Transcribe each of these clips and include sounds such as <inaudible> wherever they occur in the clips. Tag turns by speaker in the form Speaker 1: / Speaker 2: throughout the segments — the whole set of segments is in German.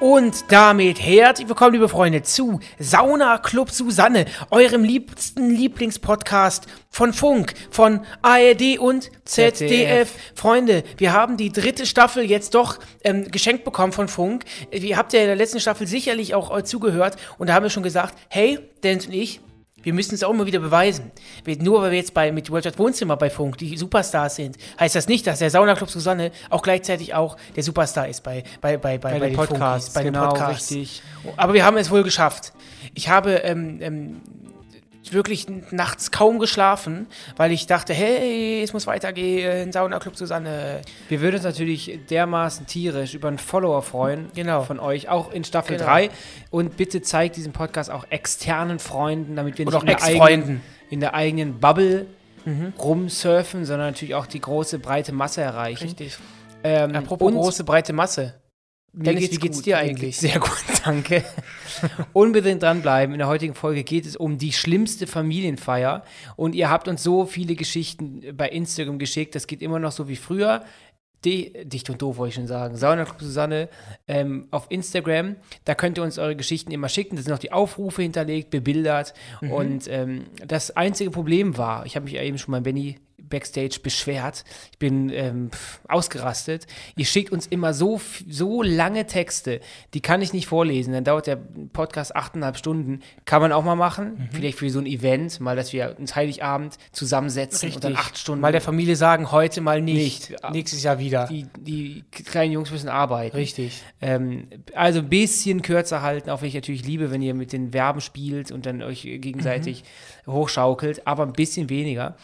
Speaker 1: Und damit herzlich willkommen, liebe Freunde, zu Sauna Club Susanne, eurem liebsten Lieblingspodcast von Funk, von ARD und ZDF.
Speaker 2: ZDF.
Speaker 1: Freunde, wir haben die dritte Staffel jetzt doch ähm, geschenkt bekommen von Funk. Ihr habt ja in der letzten Staffel sicherlich auch äh, zugehört und da haben wir schon gesagt, hey, Dennis und ich, wir müssen es auch immer wieder beweisen. Nur weil wir jetzt bei, mit World Wohnzimmer bei Funk die Superstars sind, heißt das nicht, dass der Saunaclub Susanne auch gleichzeitig auch der Superstar ist bei, bei, bei, bei,
Speaker 2: Bei den
Speaker 1: den
Speaker 2: Podcasts,
Speaker 1: Funkis, bei
Speaker 2: genau,
Speaker 1: den Podcasts.
Speaker 2: richtig.
Speaker 1: Aber wir haben es wohl geschafft. Ich habe ähm, ähm, wirklich nachts kaum geschlafen, weil ich dachte, hey, es muss weitergehen, Saunaclub Susanne.
Speaker 2: Wir würden uns natürlich dermaßen tierisch über einen Follower freuen
Speaker 1: Genau.
Speaker 2: von euch, auch in Staffel
Speaker 1: Genau.
Speaker 2: 3. Und bitte zeigt diesen Podcast auch externen Freunden, damit wir nicht in, der eigenen, in der eigenen Bubble rumsurfen, sondern natürlich auch die große, breite Masse erreichen.
Speaker 1: Richtig.
Speaker 2: Ähm,
Speaker 1: Apropos große, breite Masse. Dennis, wie geht's
Speaker 2: gut.
Speaker 1: dir eigentlich?
Speaker 2: geht's Sehr gut, <laughs> danke. Unbedingt dranbleiben. In der heutigen Folge geht es um die schlimmste Familienfeier. Und ihr habt uns so viele Geschichten bei Instagram geschickt. Das geht immer noch so wie früher. Die, dicht und doof wollte ich schon sagen. Sauna Club Susanne ähm, auf Instagram. Da könnt ihr uns eure Geschichten immer schicken. Da sind noch die Aufrufe hinterlegt, bebildert.
Speaker 1: Mhm.
Speaker 2: Und ähm, das einzige Problem war, ich habe mich ja eben schon mal Benny Backstage beschwert. Ich bin ähm, ausgerastet. Ihr schickt uns immer so, so lange Texte, die kann ich nicht vorlesen. Dann dauert der Podcast achteinhalb Stunden. Kann man auch mal machen.
Speaker 1: Mhm.
Speaker 2: Vielleicht für so ein Event, mal, dass wir uns Heiligabend zusammensetzen und dann acht Stunden.
Speaker 1: Mal der Familie sagen, heute mal nicht.
Speaker 2: Nicht.
Speaker 1: Nächstes Jahr wieder.
Speaker 2: die, die kleinen Jungs müssen arbeiten.
Speaker 1: Richtig.
Speaker 2: Ähm, also ein bisschen kürzer halten, auch wenn ich natürlich liebe, wenn ihr mit den Verben spielt und dann euch gegenseitig hochschaukelt, aber ein bisschen weniger.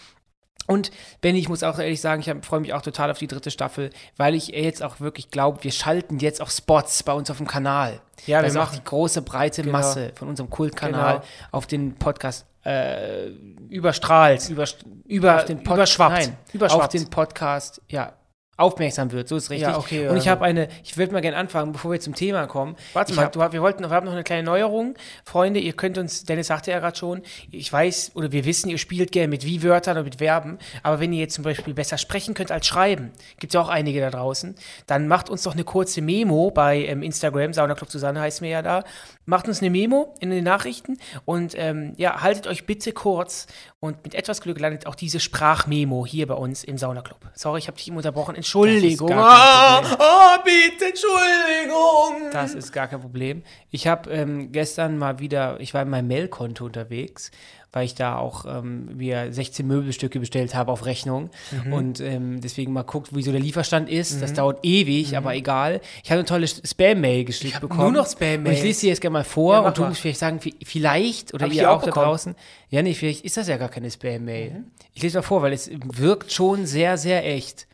Speaker 2: Und Benny, ich muss auch ehrlich sagen, ich freue mich auch total auf die dritte Staffel, weil ich jetzt auch wirklich glaube, wir schalten jetzt auch Spots bei uns auf dem Kanal.
Speaker 1: Ja, wir
Speaker 2: das macht
Speaker 1: machen-
Speaker 2: die große, breite
Speaker 1: Genau.
Speaker 2: Masse von unserem Kultkanal
Speaker 1: Genau.
Speaker 2: auf den Podcast äh,
Speaker 1: Überstrahlt.
Speaker 2: über,
Speaker 1: Über-
Speaker 2: auf den Pod-
Speaker 1: überschwappt.
Speaker 2: Nein,
Speaker 1: Überschwappt.
Speaker 2: auf den Podcast, ja, aufmerksam wird. So ist richtig.
Speaker 1: Ja, okay,
Speaker 2: Und ich
Speaker 1: ähm.
Speaker 2: habe eine, ich würde mal gerne anfangen, bevor wir zum Thema kommen.
Speaker 1: Warte
Speaker 2: ich
Speaker 1: mal,
Speaker 2: hab-
Speaker 1: du, wir, wollten, wir haben noch eine kleine Neuerung. Freunde, ihr könnt uns, Dennis sagte ja gerade schon, ich weiß oder wir wissen, ihr spielt gerne mit Wie-Wörtern oder mit Verben, aber wenn ihr jetzt zum Beispiel besser sprechen könnt als schreiben, gibt es ja auch einige da draußen, dann macht uns doch eine kurze Memo bei ähm, Instagram, Sauna Club Susanne heißt mir ja da, macht uns eine Memo in den Nachrichten und ähm, ja, haltet euch bitte kurz und mit etwas Glück landet auch diese Sprachmemo hier bei uns im Sauna Club. Sorry, ich habe dich eben unterbrochen, Entschuldigung. Ah, ah, bitte, Entschuldigung.
Speaker 2: Das ist gar kein Problem. Ich habe ähm, gestern mal wieder, ich war in meinem Mailkonto unterwegs, weil ich da auch ähm, mir 16 Möbelstücke bestellt habe auf Rechnung
Speaker 1: Mhm.
Speaker 2: und ähm, deswegen mal guckt, wie so der Lieferstand ist. Das dauert ewig, aber egal. Ich habe eine tolle Spam-Mail geschickt bekommen.
Speaker 1: nur noch Spam-Mails.
Speaker 2: Und ich lese sie jetzt gerne mal vor
Speaker 1: Ja,
Speaker 2: und du musst vielleicht sagen, vi- vielleicht oder
Speaker 1: Hab
Speaker 2: ihr
Speaker 1: auch
Speaker 2: auch, da draußen. Ja, nee, vielleicht ist das ja gar keine Spam-Mail.
Speaker 1: Mhm.
Speaker 2: Ich lese mal vor, weil es wirkt schon sehr, sehr echt.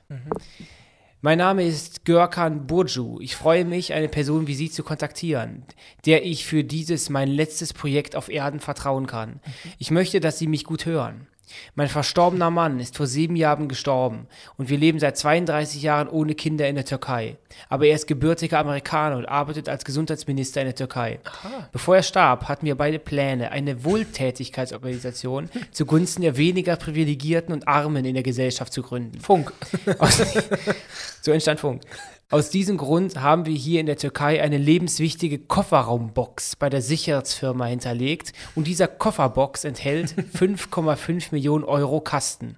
Speaker 1: Mhm.
Speaker 2: Mein Name ist Görkan Burju. Ich freue mich, eine Person wie Sie zu kontaktieren, der ich für dieses mein letztes Projekt auf Erden vertrauen kann. Ich möchte, dass Sie mich gut hören. Mein verstorbener Mann ist vor sieben Jahren gestorben und wir leben seit 32 Jahren ohne Kinder in der Türkei. Aber er ist gebürtiger Amerikaner und arbeitet als Gesundheitsminister in der Türkei. Bevor er starb, hatten wir beide Pläne, eine Wohltätigkeitsorganisation <laughs> zugunsten der weniger Privilegierten und Armen in der Gesellschaft zu gründen.
Speaker 1: Funk. <laughs>
Speaker 2: So entstand Funk. Aus diesem Grund haben wir hier in der Türkei eine lebenswichtige Kofferraumbox bei der Sicherheitsfirma hinterlegt und dieser Kofferbox enthält <laughs> 5,5 Millionen Euro Kasten.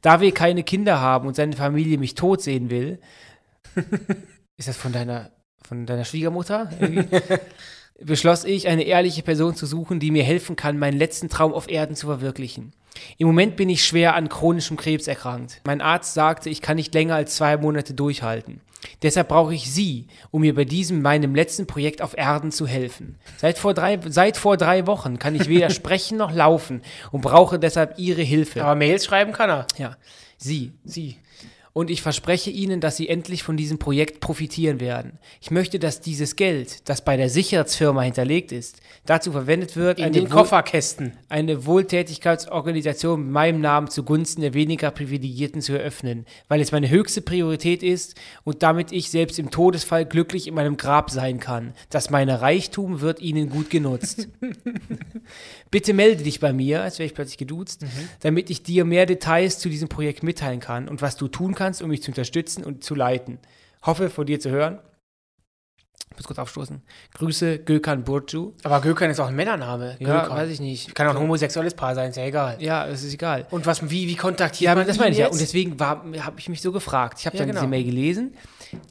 Speaker 2: Da wir keine Kinder haben und seine Familie mich tot sehen will, <laughs> ist das von deiner, von deiner Schwiegermutter? <laughs> Beschloss ich, eine ehrliche Person zu suchen, die mir helfen kann, meinen letzten Traum auf Erden zu verwirklichen. Im Moment bin ich schwer an chronischem Krebs erkrankt. Mein Arzt sagte, ich kann nicht länger als zwei Monate durchhalten. Deshalb brauche ich Sie, um mir bei diesem meinem letzten Projekt auf Erden zu helfen. Seit vor drei, seit vor drei Wochen kann ich weder <laughs> sprechen noch laufen und brauche deshalb Ihre Hilfe.
Speaker 1: Aber Mails schreiben kann er.
Speaker 2: Ja, Sie.
Speaker 1: Sie.
Speaker 2: Und ich verspreche Ihnen, dass Sie endlich von diesem Projekt profitieren werden. Ich möchte, dass dieses Geld, das bei der Sicherheitsfirma hinterlegt ist, dazu verwendet wird,
Speaker 1: In
Speaker 2: eine,
Speaker 1: den
Speaker 2: Wohl
Speaker 1: Kofferkästen.
Speaker 2: eine Wohltätigkeitsorganisation mit meinem Namen zugunsten der weniger Privilegierten zu eröffnen, weil es meine höchste Priorität ist und damit ich selbst im Todesfall glücklich in meinem Grab sein kann. Das meine Reichtum wird Ihnen gut genutzt. <laughs> Bitte melde dich bei mir, als wäre ich plötzlich geduzt,
Speaker 1: Mhm.
Speaker 2: damit ich dir mehr Details zu diesem Projekt mitteilen kann und was du tun kannst, um mich zu unterstützen und zu leiten. Hoffe, von dir zu hören. Ich muss kurz aufstoßen. Grüße, Gökhan Burcu.
Speaker 1: Aber Gökhan ist auch ein Männername.
Speaker 2: Ja,
Speaker 1: Gökhan.
Speaker 2: weiß ich nicht.
Speaker 1: Kann auch ein homosexuelles Paar sein, ist ja egal.
Speaker 2: Ja, es ist egal.
Speaker 1: Und was, wie, wie kontaktiert
Speaker 2: Ja,
Speaker 1: man
Speaker 2: das meine ich ja. Und deswegen habe ich mich so gefragt. Ich habe
Speaker 1: Ja,
Speaker 2: dann
Speaker 1: genau.
Speaker 2: diese Mail gelesen.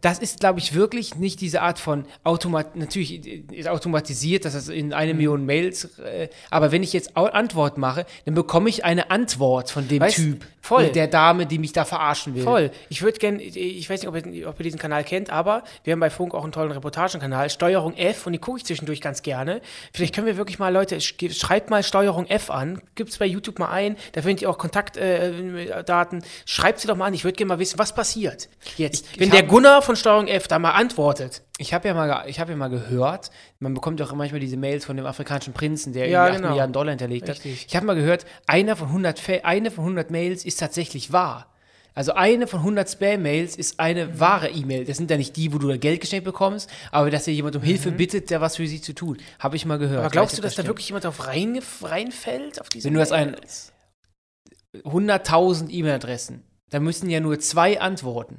Speaker 2: Das ist, glaube ich, wirklich nicht diese Art von Automat. Natürlich ist automatisiert, dass das in
Speaker 1: Mhm.
Speaker 2: eine Million Mails. Äh, aber wenn ich jetzt Antwort mache, dann bekomme ich eine Antwort von dem
Speaker 1: Weißt-
Speaker 2: Typ.
Speaker 1: voll.
Speaker 2: Der Dame, die mich da verarschen will.
Speaker 1: Voll. Ich würde gerne, ich weiß nicht, ob ihr, ob ihr diesen Kanal kennt, aber wir haben bei Funk auch einen tollen Reportagenkanal, Steuerung F, und die gucke ich zwischendurch ganz gerne. Vielleicht können wir wirklich mal, Leute, sch- schreibt mal Steuerung F an, gibt es bei YouTube mal ein, da findet ihr auch Kontaktdaten, äh, Daten. schreibt sie doch mal an, ich würde gerne mal wissen, was passiert jetzt,
Speaker 2: Ich-
Speaker 1: wenn
Speaker 2: ich
Speaker 1: der
Speaker 2: hab-
Speaker 1: Gunnar von Steuerung F da mal antwortet.
Speaker 2: Ich habe ja, mal ich hab ja mal gehört, man bekommt ja auch manchmal diese Mails von dem afrikanischen Prinzen, der
Speaker 1: Ja,
Speaker 2: irgendwie 8
Speaker 1: genau.
Speaker 2: Milliarden Dollar hinterlegt
Speaker 1: Richtig.
Speaker 2: hat. Ich habe mal gehört, einer von 100, Fa- eine von 100 Mails ist tatsächlich wahr. Also eine von 100 Spam-Mails ist eine wahre E-Mail. Das sind ja nicht die, wo du da Geld geschenkt bekommst, aber dass dir jemand um Hilfe bittet, der was für sie zu tun. Habe ich mal gehört.
Speaker 1: Mhm. Aber glaubst du, dass da
Speaker 2: stimmt.
Speaker 1: wirklich jemand drauf rein, reinfällt? Auf diese
Speaker 2: Wenn du das ein-
Speaker 1: Mails?
Speaker 2: 100.000 E-Mail-Adressen, da müssen ja nur zwei antworten.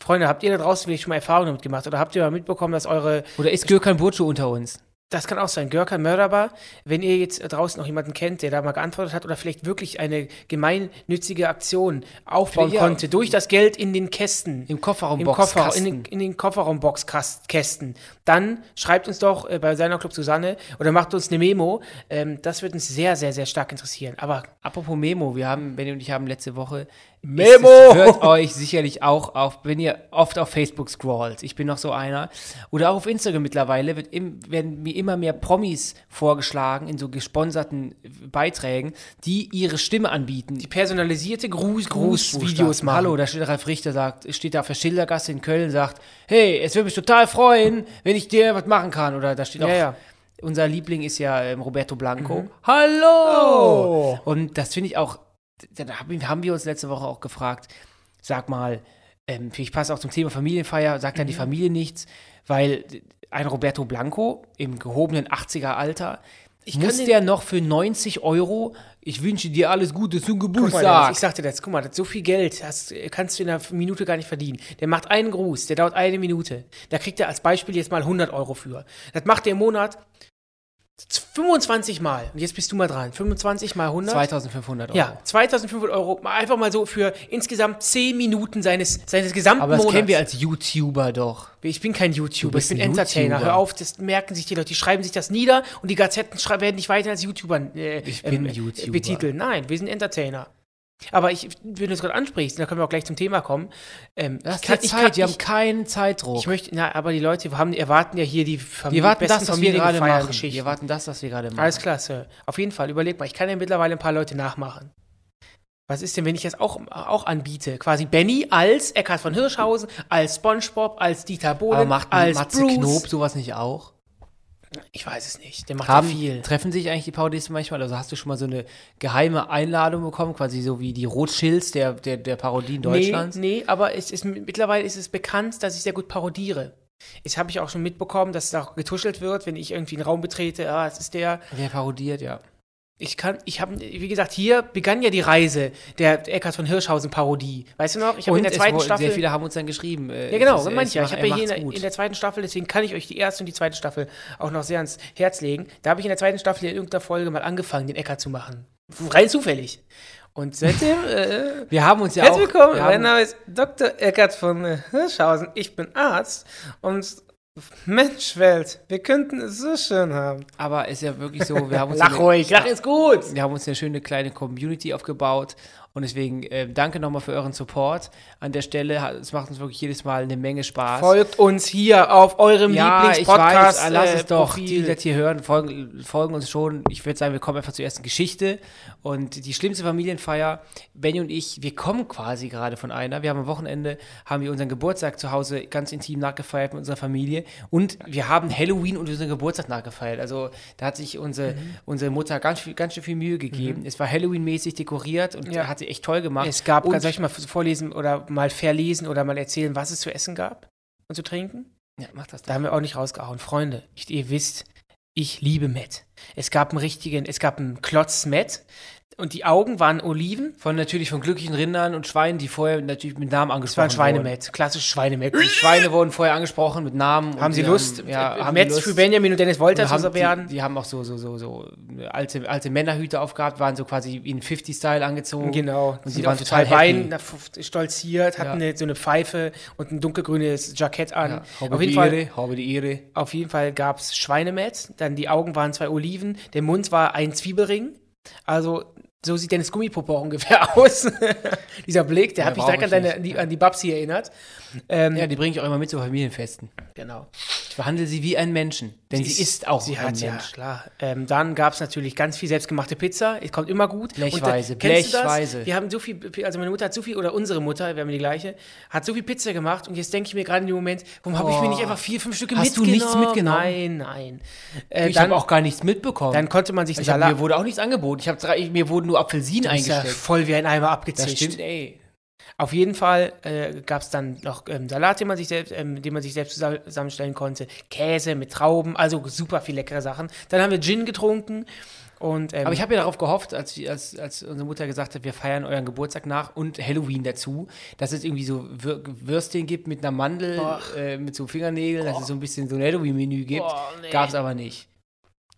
Speaker 1: Freunde, habt ihr da draußen vielleicht schon mal Erfahrungen damit gemacht? Oder habt ihr mal mitbekommen, dass eure
Speaker 2: Oder ist Gürkan Burcu unter uns?
Speaker 1: Das kann auch sein. Görkan Mörderbar, wenn ihr jetzt draußen noch jemanden kennt, der da mal geantwortet hat oder vielleicht wirklich eine gemeinnützige Aktion aufbauen
Speaker 2: Ja.
Speaker 1: konnte durch das Geld in den Kästen.
Speaker 2: Im Kofferraum
Speaker 1: Im Koffer, in den, in den Kofferraumboxkästen. Dann schreibt uns doch äh, bei seiner Club Susanne oder macht uns eine Memo. Ähm, das wird uns sehr, sehr, sehr stark interessieren. Aber
Speaker 2: Apropos Memo, wir haben, Benny und ich haben letzte Woche.
Speaker 1: Memo!
Speaker 2: Es, es hört euch sicherlich auch auf, wenn ihr oft auf Facebook scrollt. Ich bin noch so einer. Oder auch auf Instagram mittlerweile wird im, werden mir immer mehr Promis vorgeschlagen in so gesponserten Beiträgen, die ihre Stimme anbieten.
Speaker 1: die personalisierte Gruß,
Speaker 2: Grußvideos
Speaker 1: Grußvideos machen.
Speaker 2: Hallo, da steht Ralf Richter, sagt, steht da der Schildergasse in Köln, sagt, hey, es würde mich total freuen, wenn ich dir was machen kann. Oder da steht auch,
Speaker 1: Ja, ja.
Speaker 2: unser Liebling ist ja ähm, Roberto Blanco.
Speaker 1: Mhm.
Speaker 2: Hallo! Und das finde ich auch, da haben wir uns letzte Woche auch gefragt, sag mal, ähm, ich passe auch zum Thema Familienfeier, sagt dann
Speaker 1: Mhm.
Speaker 2: die Familie nichts, weil ein Roberto Blanco im gehobenen 80er Alter,
Speaker 1: kann
Speaker 2: muss der noch für 90 Euro, ich wünsche dir alles Gute zum Geburtstag.
Speaker 1: ich sagte das, guck mal, das, so viel Geld hast, kannst du in einer Minute gar nicht verdienen. Der macht einen Gruß, der dauert eine Minute. Da kriegt er als Beispiel jetzt mal 100 Euro für. Das macht er im Monat 25 Mal. Und jetzt bist du mal dran. 25 mal 100.
Speaker 2: 2500 Euro.
Speaker 1: ja, 2500 Euro. Einfach mal so für insgesamt 10 Minuten seines, seines gesamten
Speaker 2: Aber das
Speaker 1: Monats.
Speaker 2: kennen wir als YouTuber doch.
Speaker 1: Ich bin kein YouTuber, ich bin Entertainer.
Speaker 2: YouTuber.
Speaker 1: Hör auf, das merken sich die Leute, die schreiben sich das nieder und die Gazetten werden dich weiter als YouTuber äh,
Speaker 2: Ich bin YouTuber.
Speaker 1: betiteln. Nein, wir sind Entertainer. Aber ich, wenn du es gerade ansprichst, da können wir auch gleich zum Thema kommen. Ähm,
Speaker 2: Das
Speaker 1: ich
Speaker 2: ist
Speaker 1: kann-
Speaker 2: die
Speaker 1: ich
Speaker 2: Zeit,
Speaker 1: kann-
Speaker 2: die haben
Speaker 1: ich-
Speaker 2: keinen Zeitdruck.
Speaker 1: Ich möchte, na, aber die Leute haben, erwarten ja hier die Fam
Speaker 2: wir warten
Speaker 1: besten
Speaker 2: das, was wir gerade machen. Wir warten das, was wir gerade machen.
Speaker 1: Alles klar, Sir. Auf jeden Fall, überleg mal, ich kann ja mittlerweile ein paar Leute nachmachen. Was ist denn, wenn ich das auch, auch anbiete? Quasi Benny als Eckhard von Hirschhausen, als Spongebob, als Dieter
Speaker 2: Aber
Speaker 1: Bohlen,
Speaker 2: macht
Speaker 1: als
Speaker 2: Matze
Speaker 1: Bruce.
Speaker 2: Knob sowas nicht auch?
Speaker 1: Ich weiß es nicht. Der macht
Speaker 2: Haben,
Speaker 1: ja viel.
Speaker 2: Treffen sich eigentlich die Parodisten manchmal? Also hast du schon mal so eine geheime Einladung bekommen, quasi so wie die Rothschilds der, der, der Parodien Deutschlands?
Speaker 1: Nee, nee, aber es ist, mittlerweile ist es bekannt, dass ich sehr gut parodiere. Das habe ich auch schon mitbekommen, dass da auch getuschelt wird, wenn ich irgendwie einen Raum betrete. Ah, es ist der.
Speaker 2: Wer parodiert, ja.
Speaker 1: Ich kann, ich habe, wie gesagt, hier begann ja die Reise der Eckhard von Hirschhausen Parodie. Weißt du noch? Ich habe in der zweiten Staffel.
Speaker 2: Sehr viele haben uns dann geschrieben. äh,
Speaker 1: ja, genau,
Speaker 2: ist-
Speaker 1: meine ich ja. Ich habe ja
Speaker 2: er
Speaker 1: hier in in der zweiten Staffel, deswegen kann ich euch die erste und die zweite Staffel auch noch sehr ans Herz legen. Da habe ich in der zweiten Staffel in irgendeiner Folge mal angefangen, den Eckhard zu machen. Rein zufällig. Und seitdem, äh, <laughs>
Speaker 2: wir haben uns ja
Speaker 1: Herzlich
Speaker 2: auch.
Speaker 1: willkommen,
Speaker 2: wir
Speaker 1: mein Name ist Dr. Eckert von Hirschhausen. Ich bin Arzt und Mensch, Welt, wir könnten es so schön haben.
Speaker 2: aber es ist ja wirklich so, wir haben uns
Speaker 1: Lach
Speaker 2: eine-
Speaker 1: ruhig, lach ist gut.
Speaker 2: Wir haben uns eine schöne kleine Community aufgebaut Und deswegen äh, danke nochmal für euren Support an der Stelle. Es macht uns wirklich jedes Mal eine Menge Spaß.
Speaker 1: Folgt uns hier auf eurem
Speaker 2: ja, ich
Speaker 1: Lieblingspodcast.
Speaker 2: weiß, lass
Speaker 1: äh,
Speaker 2: es doch. Die, die
Speaker 1: Profil.
Speaker 2: das hier hören, folgen, folgen uns schon. Ich würde sagen, wir kommen einfach zur ersten Geschichte. Und die schlimmste Familienfeier, Benny und ich, wir kommen quasi gerade von einer. Wir haben am Wochenende, haben wir unseren Geburtstag zu Hause ganz intim nachgefeiert mit unserer Familie. Und wir haben Halloween und unseren Geburtstag nachgefeiert. Also da hat sich unsere,
Speaker 1: Mhm.
Speaker 2: unsere Mutter ganz, ganz schön viel Mühe gegeben. Es war Halloween-mäßig dekoriert und
Speaker 1: Ja.
Speaker 2: hat sie echt toll gemacht.
Speaker 1: Es gab,
Speaker 2: und,
Speaker 1: soll ich mal vorlesen oder mal verlesen oder mal erzählen, was es zu essen gab und zu trinken?
Speaker 2: ja, mach das
Speaker 1: Da
Speaker 2: doch.
Speaker 1: haben wir auch nicht rausgehauen. Freunde, ich, ihr wisst, ich liebe Met. Es gab einen richtigen, es gab einen Klotz Met und die Augen waren Oliven.
Speaker 2: Von natürlich von glücklichen Rindern und Schweinen, die vorher natürlich mit Namen angesprochen
Speaker 1: ein Schweinemet, klassisch Schweinemet.
Speaker 2: Die Schweine wurden vorher angesprochen mit Namen.
Speaker 1: Haben Sie Lust,
Speaker 2: Haben, ja,
Speaker 1: äh,
Speaker 2: haben
Speaker 1: Metz
Speaker 2: Lust.
Speaker 1: für Benjamin und Dennis Wolters
Speaker 2: haben,
Speaker 1: zu werden?
Speaker 2: die, die haben auch so, so, so, so alte, alte Männerhüte aufgehabt, waren so quasi in 50-Style angezogen.
Speaker 1: Genau,
Speaker 2: Und sie waren total.
Speaker 1: Beinen stolziert, hatten
Speaker 2: Ja.
Speaker 1: eine, so eine Pfeife und ein dunkelgrünes Jackett an.
Speaker 2: Ja, habe
Speaker 1: auf,
Speaker 2: die
Speaker 1: jeden Fall,
Speaker 2: Ehre, habe die Ehre.
Speaker 1: auf jeden Fall gab es Schweinemett, dann die Augen waren zwei Oliven, der Mund war ein Zwiebelring. Also so sieht Dennis Gummipuppe auch ungefähr <laughs> aus. Dieser Blick, der
Speaker 2: Ja,
Speaker 1: hat mich direkt an,
Speaker 2: ich
Speaker 1: deine, an, die, an die Babsi erinnert. Ähm,
Speaker 2: Ja, die bringe ich auch immer mit zu Familienfesten.
Speaker 1: genau.
Speaker 2: Ich behandle sie wie einen Menschen, denn sie, ist auch
Speaker 1: sie hat, ja,
Speaker 2: Mensch.
Speaker 1: klar. Ähm, dann gab es natürlich ganz viel selbstgemachte Pizza. Es kommt immer gut.
Speaker 2: Blechweise,
Speaker 1: Und, du das?
Speaker 2: Blechweise.
Speaker 1: Wir haben so viel, also meine Mutter hat so viel, oder unsere Mutter, wir haben die gleiche, hat so viel Pizza gemacht und jetzt denke ich mir gerade in dem Moment, warum habe ich mir nicht einfach vier, fünf Stücke
Speaker 2: Hast du
Speaker 1: mitgenommen?
Speaker 2: nichts mitgenommen?
Speaker 1: Nein, nein. Äh,
Speaker 2: Ich habe auch gar nichts mitbekommen.
Speaker 1: dann konnte man sich einen
Speaker 2: ich hab,
Speaker 1: Salat.
Speaker 2: mir wurde auch nichts angeboten. Ich hab drei, mir wurden nur Apfelsinen
Speaker 1: ist ja voll wie ein Eimer
Speaker 2: Das
Speaker 1: abgezischt.
Speaker 2: stimmt, ey.
Speaker 1: Auf jeden Fall äh, gab es dann noch ähm, Salat, den man, sich selbst, ähm, den man sich selbst zusa- zusammenstellen konnte. Käse mit Trauben, also super viel leckere Sachen. Dann haben wir Gin getrunken. Und, ähm,
Speaker 2: Aber ich habe ja darauf gehofft, als, als, als unsere Mutter gesagt hat, wir feiern euren Geburtstag nach und Halloween dazu, dass es irgendwie so Wür Würstchen gibt mit einer Mandel,
Speaker 1: Boah.
Speaker 2: äh, mit so Fingernägeln, dass es so ein bisschen so ein Halloween-Menü gibt.
Speaker 1: Boah, nee.
Speaker 2: Gab es aber nicht.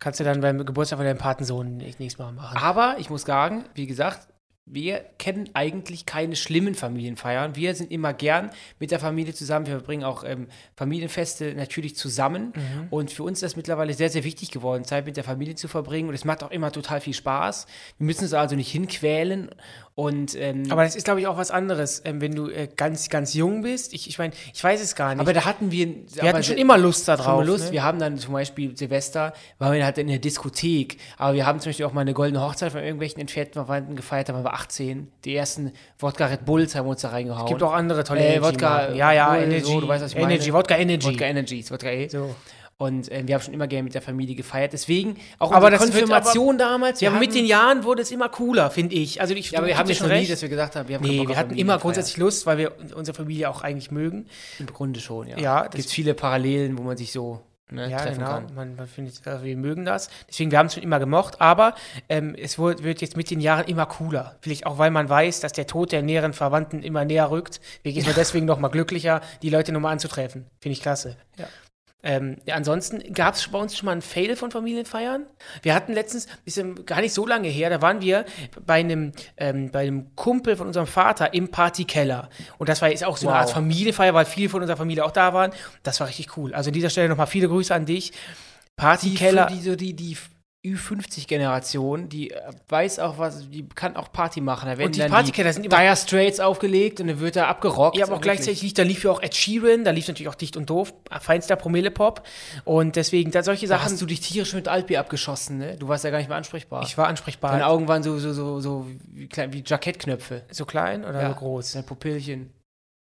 Speaker 1: Kannst du dann beim Geburtstag von deinem Patensohn nächstes Mal machen.
Speaker 2: Aber ich muss sagen, wie gesagt, wir kennen eigentlich keine schlimmen Familienfeiern. Wir sind immer gern mit der Familie zusammen. Wir verbringen auch ähm, Familienfeste natürlich zusammen.
Speaker 1: Mhm.
Speaker 2: Und für uns ist das mittlerweile sehr, sehr wichtig geworden, Zeit mit der Familie zu verbringen. Und es macht auch immer total viel Spaß. Wir müssen uns also nicht hinquälen. Und, ähm,
Speaker 1: Aber das ist, glaube ich, auch was anderes, ähm, wenn du äh, ganz, ganz jung bist. Ich, ich meine, ich weiß es gar nicht.
Speaker 2: aber da hatten wir.
Speaker 1: wir hatten schon immer Lust da drauf.
Speaker 2: Lust.
Speaker 1: Ne?
Speaker 2: Wir haben dann zum Beispiel Silvester, waren wir halt in der Diskothek. Aber wir haben zum Beispiel auch mal eine goldene Hochzeit von irgendwelchen entfernten Verwandten gefeiert. Da waren wir 18. Die ersten Wodka Red Bulls haben wir uns da reingehauen.
Speaker 1: gibt auch andere tolle
Speaker 2: Äh,
Speaker 1: Energy-Marken.
Speaker 2: Wodka,
Speaker 1: Ja, ja,
Speaker 2: Bull,
Speaker 1: Energy.
Speaker 2: so, du weißt, was ich meine.
Speaker 1: Energy, Wodka Energy.
Speaker 2: Wodka Energies, Wodka E.
Speaker 1: So.
Speaker 2: Und äh, wir haben schon immer gerne mit der Familie gefeiert. Deswegen auch
Speaker 1: Aber
Speaker 2: unsere
Speaker 1: wird
Speaker 2: Konfirmation damals.
Speaker 1: Ja, aber mit den Jahren wurde es immer cooler, finde ich. Also ich
Speaker 2: Ja, aber wir haben jetzt
Speaker 1: schon
Speaker 2: noch nie,
Speaker 1: recht.
Speaker 2: dass wir gesagt haben, wir haben
Speaker 1: Nee, wir hatten immer grundsätzlich Lust, weil wir unsere Familie auch eigentlich mögen.
Speaker 2: Im Grunde schon, ja.
Speaker 1: Ja,
Speaker 2: Es gibt viele Parallelen, wo man sich so ne,
Speaker 1: Ja,
Speaker 2: treffen
Speaker 1: genau.
Speaker 2: kann.
Speaker 1: Man, man findet, also wir mögen das. Deswegen, wir haben es schon immer gemocht, aber ähm, es wird, wird jetzt mit den Jahren immer cooler. Vielleicht auch, weil man weiß, dass der Tod der näheren Verwandten immer näher rückt. Wir gehen deswegen noch mal glücklicher, die Leute nochmal anzutreffen. Finde ich klasse.
Speaker 2: Ja.
Speaker 1: Ähm, ja, ansonsten gab es bei uns schon mal ein Fail von Familienfeiern. Wir hatten letztens, ist gar nicht so lange her, da waren wir bei einem, ähm, bei einem Kumpel von unserem Vater im Partykeller. Und das war jetzt auch so eine
Speaker 2: Wow.
Speaker 1: Art Familienfeier, weil viele von unserer Familie auch da waren. Das war richtig cool. Also an dieser Stelle nochmal viele Grüße an dich.
Speaker 2: Die,
Speaker 1: Partykeller.
Speaker 2: die, so die, die Ü50-Generation, die äh, weiß auch was, die kann auch Party machen. Da werden
Speaker 1: Und die Partykeller sind immer-
Speaker 2: Dire Straits aufgelegt und dann wird da abgerockt.
Speaker 1: Ja, aber auch gleichzeitig lief, da lief ja auch Ed Sheeran, da lief natürlich auch Dicht und Doof, feinster Promille-Pop. Und deswegen, da solche
Speaker 2: Da
Speaker 1: Sachen.
Speaker 2: hast du dich tierisch mit Altbier abgeschossen, ne? Du warst ja gar nicht mehr ansprechbar.
Speaker 1: ich war ansprechbar.
Speaker 2: Deine Augen waren so, so, so, so wie, klein, wie Jackettknöpfe.
Speaker 1: so klein oder
Speaker 2: Ja.
Speaker 1: so groß?
Speaker 2: Dein Pupillchen.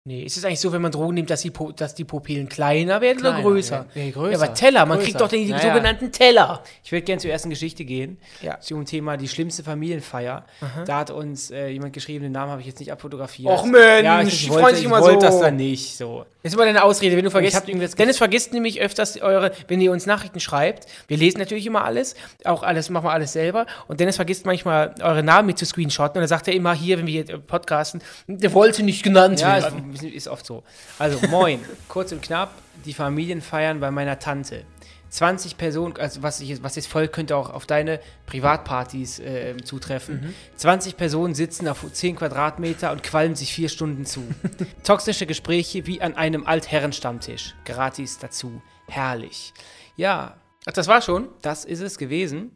Speaker 1: Nee, ist es eigentlich so, wenn man Drogen nimmt, dass die, Po- dass die Pupillen kleiner werden oder
Speaker 2: Kleiner
Speaker 1: größer?
Speaker 2: werden. Nee, größer.
Speaker 1: Ja, aber Teller, man
Speaker 2: Größer.
Speaker 1: kriegt doch den
Speaker 2: Naja.
Speaker 1: sogenannten Teller.
Speaker 2: Ich würde gerne zur ersten Geschichte gehen.
Speaker 1: Ja.
Speaker 2: Zum Thema die schlimmste Familienfeier. Da hat uns äh, jemand geschrieben, den Namen habe ich jetzt nicht abfotografiert.
Speaker 1: Och Mensch,
Speaker 2: ja, ich, ich wollte, ich
Speaker 1: immer
Speaker 2: wollte
Speaker 1: so.
Speaker 2: das dann nicht so.
Speaker 1: Das ist immer deine Ausrede, wenn du vergisst. Dennis vergisst nämlich öfters eure, wenn ihr uns Nachrichten schreibt. Wir lesen natürlich immer alles, auch alles, machen wir alles selber. Und Dennis vergisst manchmal eure Namen mit zu screenshotten. Und dann sagt er immer hier, wenn wir hier äh, podcasten, der wollte nicht genannt
Speaker 2: Ja,
Speaker 1: werden.
Speaker 2: Ist, oft so. Also, moin. <laughs> Kurz und knapp, die Familienfeiern bei meiner Tante. 20 Personen, also was, ich, was jetzt folgt, könnte auch auf deine Privatpartys äh, zutreffen. 20 Personen sitzen auf 10 Quadratmeter und qualmen sich vier Stunden zu. <laughs> Toxische Gespräche wie an einem Altherrenstammtisch. Gratis dazu. Herrlich. Ja,
Speaker 1: Ach, das war schon?
Speaker 2: das ist es gewesen.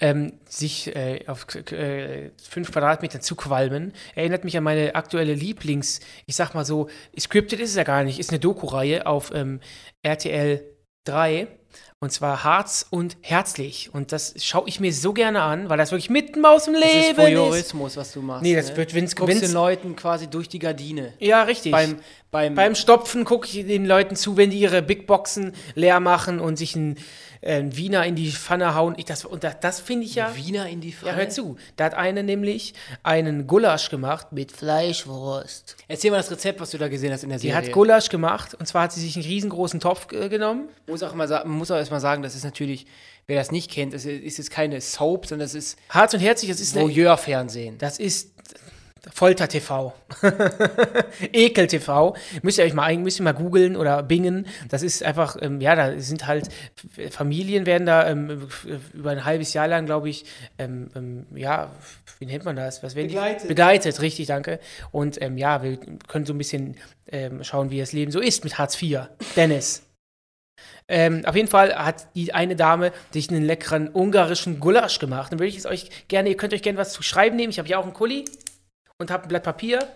Speaker 1: Ähm, sich äh, auf äh, fünf Quadratmetern zu qualmen. Erinnert mich an meine aktuelle Lieblings, ich sag mal so, scripted ist es ja gar nicht, ist eine Doku-Reihe auf ähm, RTL 3. Und zwar Harz und Herzlich. Und das schaue ich mir so gerne an, weil das wirklich mitten aus dem
Speaker 2: Das ist
Speaker 1: Leben ist.
Speaker 2: Was du machst.
Speaker 1: Nee, das
Speaker 2: ne?
Speaker 1: wird, wenn's,
Speaker 2: guckst den Leuten quasi durch die Gardine.
Speaker 1: Ja, richtig.
Speaker 2: Beim, beim,
Speaker 1: Beim Stopfen gucke ich den Leuten zu, wenn die ihre Big Boxen leer machen und sich einen, äh, Wiener in die Pfanne hauen. Ich das, und das, das finde ich ja.
Speaker 2: Wiener in die Pfanne.
Speaker 1: Ja, hör zu. Da hat eine nämlich einen Gulasch gemacht mit Fleischwurst.
Speaker 2: Erzähl mal das Rezept, was du da gesehen hast in der
Speaker 1: Die
Speaker 2: Serie.
Speaker 1: hat Gulasch gemacht und zwar hat sie sich einen riesengroßen Topf äh, genommen.
Speaker 2: muss auch mal, muss auch erstmal sagen, das ist natürlich, wer das nicht kennt, das ist jetzt keine Soap, sondern das ist
Speaker 1: Harz und herzlich, das ist
Speaker 2: Voyeur-Fernsehen.
Speaker 1: das ist Folter TV. <laughs> Ekel TV. Müsst ihr euch mal, ein- müsst ihr mal googeln oder bingen. Das ist einfach, ähm, ja, da sind halt Familien werden da ähm, über ein halbes Jahr lang, glaube ich, ähm, ähm, ja, wie nennt man das? Was werden
Speaker 2: Begleitet.
Speaker 1: Die? Begleitet, richtig, danke. Und ähm, ja, wir können so ein bisschen ähm, schauen, wie das Leben so ist mit Hartz IV. Dennis. Ähm, auf jeden Fall hat die eine Dame sich einen leckeren ungarischen Gulasch gemacht. Dann würde ich es euch gerne, ihr könnt euch gerne was zu schreiben nehmen. Ich habe ja auch einen Kuli und habe ein Blatt Papier.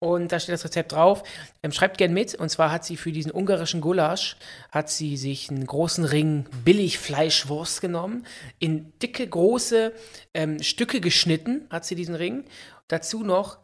Speaker 1: Und da steht das Rezept drauf. Ähm, schreibt gern mit. Und zwar hat sie für diesen ungarischen Gulasch, hat sie sich einen großen Ring Billigfleischwurst genommen, in dicke, große ähm, Stücke geschnitten, hat sie diesen Ring. Dazu noch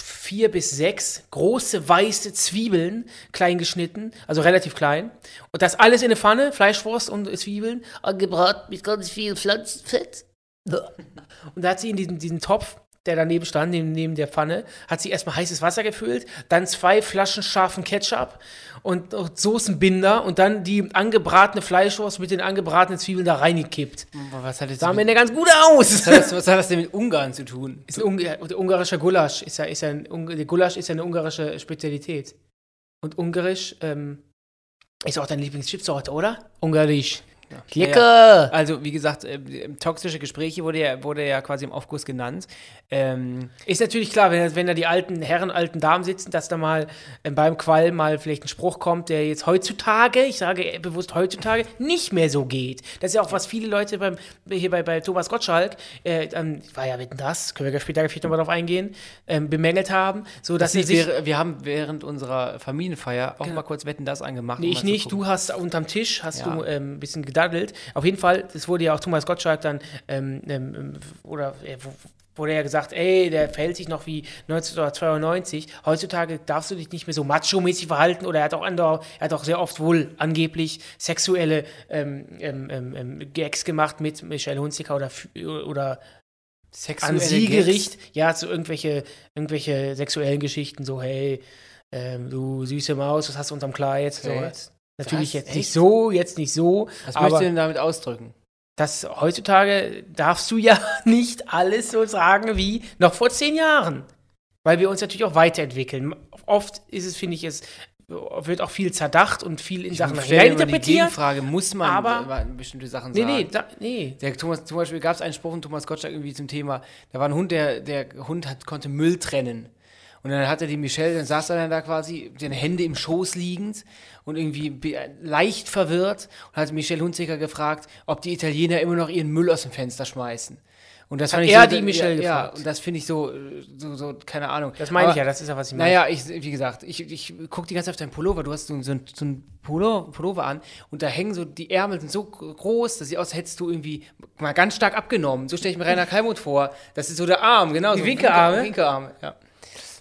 Speaker 1: vier bis sechs große weiße Zwiebeln, klein geschnitten, also relativ klein. Und das alles in eine Pfanne, Fleischwurst und Zwiebeln, angebraten mit ganz viel Pflanzenfett. Und da hat sie in diesen, diesen Topf, der daneben stand, neben, neben der Pfanne, hat sie erstmal heißes Wasser gefüllt, dann zwei Flaschen scharfen Ketchup und, und Soßenbinder und dann die angebratene Fleischwurst mit den angebratenen Zwiebeln da reingekippt.
Speaker 2: Was hat, das
Speaker 1: Sah am
Speaker 2: mit,
Speaker 1: Ende ganz gut aus.
Speaker 2: was, hat das, was hat das denn mit Ungarn zu tun?
Speaker 1: Ist ein der ungarischer Gulasch. Ist ja, ist ja ein, Gulasch ist ja eine ungarische Spezialität. Und ungarisch ähm, ist auch deine Lieblingschipsorte, oder? Ungarisch. Lecker!
Speaker 2: Also, wie gesagt, äh, toxische Gespräche wurde ja, wurde ja quasi im Aufguss genannt. Ähm,
Speaker 1: Ist natürlich klar, wenn, wenn da die alten Herren, alten Damen sitzen, dass da mal äh, beim Qual mal vielleicht ein Spruch kommt, der jetzt heutzutage, ich sage bewusst heutzutage, nicht mehr so geht. Das ist ja auch, was viele Leute beim, hier bei, bei Thomas Gottschalk, äh, ähm, war ja wetten das, können wir später vielleicht nochmal drauf eingehen, ähm, bemängelt haben, so dass
Speaker 2: das
Speaker 1: sie sich
Speaker 2: wäre, wir haben während unserer Familienfeier auch mal kurz Wetten das angemacht.
Speaker 1: Nee,
Speaker 2: um
Speaker 1: ich nicht. Du hast unterm Tisch hast
Speaker 2: Ja.
Speaker 1: du ähm, ein bisschen gedaddelt. Auf jeden Fall, das wurde ja auch Thomas Gottschalk dann ähm, ähm, oder äh, wurde ja gesagt, ey, der verhält sich noch wie 1992. Heutzutage darfst du dich nicht mehr so macho-mäßig verhalten oder er hat auch andere, er hat auch sehr oft wohl angeblich sexuelle ähm, ähm, ähm, ähm, Gags gemacht mit Michelle Hunziker oder oder
Speaker 2: Sexuelle
Speaker 1: an sie gericht, ja, zu irgendwelche, irgendwelche sexuellen Geschichten, so, hey, ähm, du süße Maus, was hast du unterm Kleid? So,
Speaker 2: Okay.
Speaker 1: jetzt. Natürlich
Speaker 2: Was?
Speaker 1: jetzt
Speaker 2: Echt?
Speaker 1: nicht so, jetzt nicht so,
Speaker 2: Was möchtest du denn damit ausdrücken?
Speaker 1: das heutzutage darfst du <laughs> ja nicht alles so sagen wie noch vor zehn Jahren. Weil wir uns natürlich auch weiterentwickeln. Oft ist es, finde ich, es wird auch viel zerdacht und viel in Sachen
Speaker 2: stelle immer die
Speaker 1: reininterpretiert.
Speaker 2: Gegenfrage, muss man
Speaker 1: aber-
Speaker 2: äh, bestimmte Sachen
Speaker 1: Nee,
Speaker 2: sagen?
Speaker 1: nee, da, nee.
Speaker 2: Der Thomas, zum Beispiel gab es einen Spruch von Thomas Gottschalk irgendwie zum Thema, da war ein Hund, der, der Hund hat, konnte Müll trennen. Und dann hatte die Michelle, dann saß er dann da quasi, mit den Hände im Schoß liegend und irgendwie leicht verwirrt und hat Michelle Hunziker gefragt, ob die Italiener immer noch ihren Müll aus dem Fenster schmeißen. Und das
Speaker 1: Hat
Speaker 2: fand ich
Speaker 1: er
Speaker 2: so,
Speaker 1: die Michelle
Speaker 2: ja, ja, und das finde ich so, so, so, keine Ahnung.
Speaker 1: Das meine ich ja, das ist ja, was ich meine.
Speaker 2: naja, ich, wie gesagt, ich, ich gucke die ganze Zeit auf deinen Pullover. Du hast so, so, ein- so einen Pullo- Pullover an und da hängen so, die Ärmel sind so groß, dass sieht aus, als hättest du irgendwie mal ganz stark abgenommen. So stelle ich mir Rainer Kalmuth vor. Das ist so der Arm, genau.
Speaker 1: Die
Speaker 2: so
Speaker 1: Winkelarme?
Speaker 2: Winke- Winkearme, ja.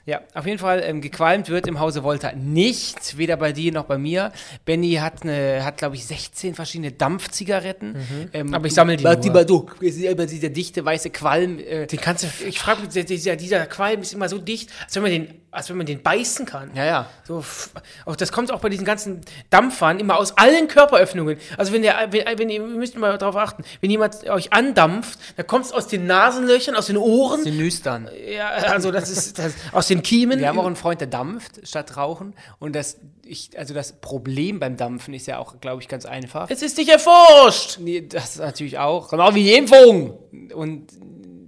Speaker 2: Ja, auf jeden Fall, ähm, gequalmt wird im Hause Volta nicht, weder bei dir noch bei mir. Benny hat, eine, hat glaube ich, 16 verschiedene Dampfzigaretten. Ähm,
Speaker 1: Mhm. Aber ich sammel die nur.
Speaker 2: mal, du, über dieser dichte weiße Qualm. Äh,
Speaker 1: Den kannst du, ich frage mich, dieser, dieser Qualm ist immer so dicht, als wenn man den, als wenn man den beißen kann.
Speaker 2: ja, ja.
Speaker 1: So, auch das kommt auch bei diesen ganzen Dampfern immer aus allen Körperöffnungen. Also wenn der, wenn, wenn ihr ihr müsst mal darauf achten, wenn jemand euch andampft, dann kommt es aus den Nasenlöchern, aus den Ohren,
Speaker 2: Den Nüstern.
Speaker 1: ja, also das ist das, aus den Kiemen.
Speaker 2: Wir haben auch einen Freund, der dampft statt rauchen. Und das, ich, also das Problem beim Dampfen ist ja auch, glaube ich, ganz einfach.
Speaker 1: es ist nicht erforscht.
Speaker 2: Nee, das natürlich auch. Genau wie die Impfung. Und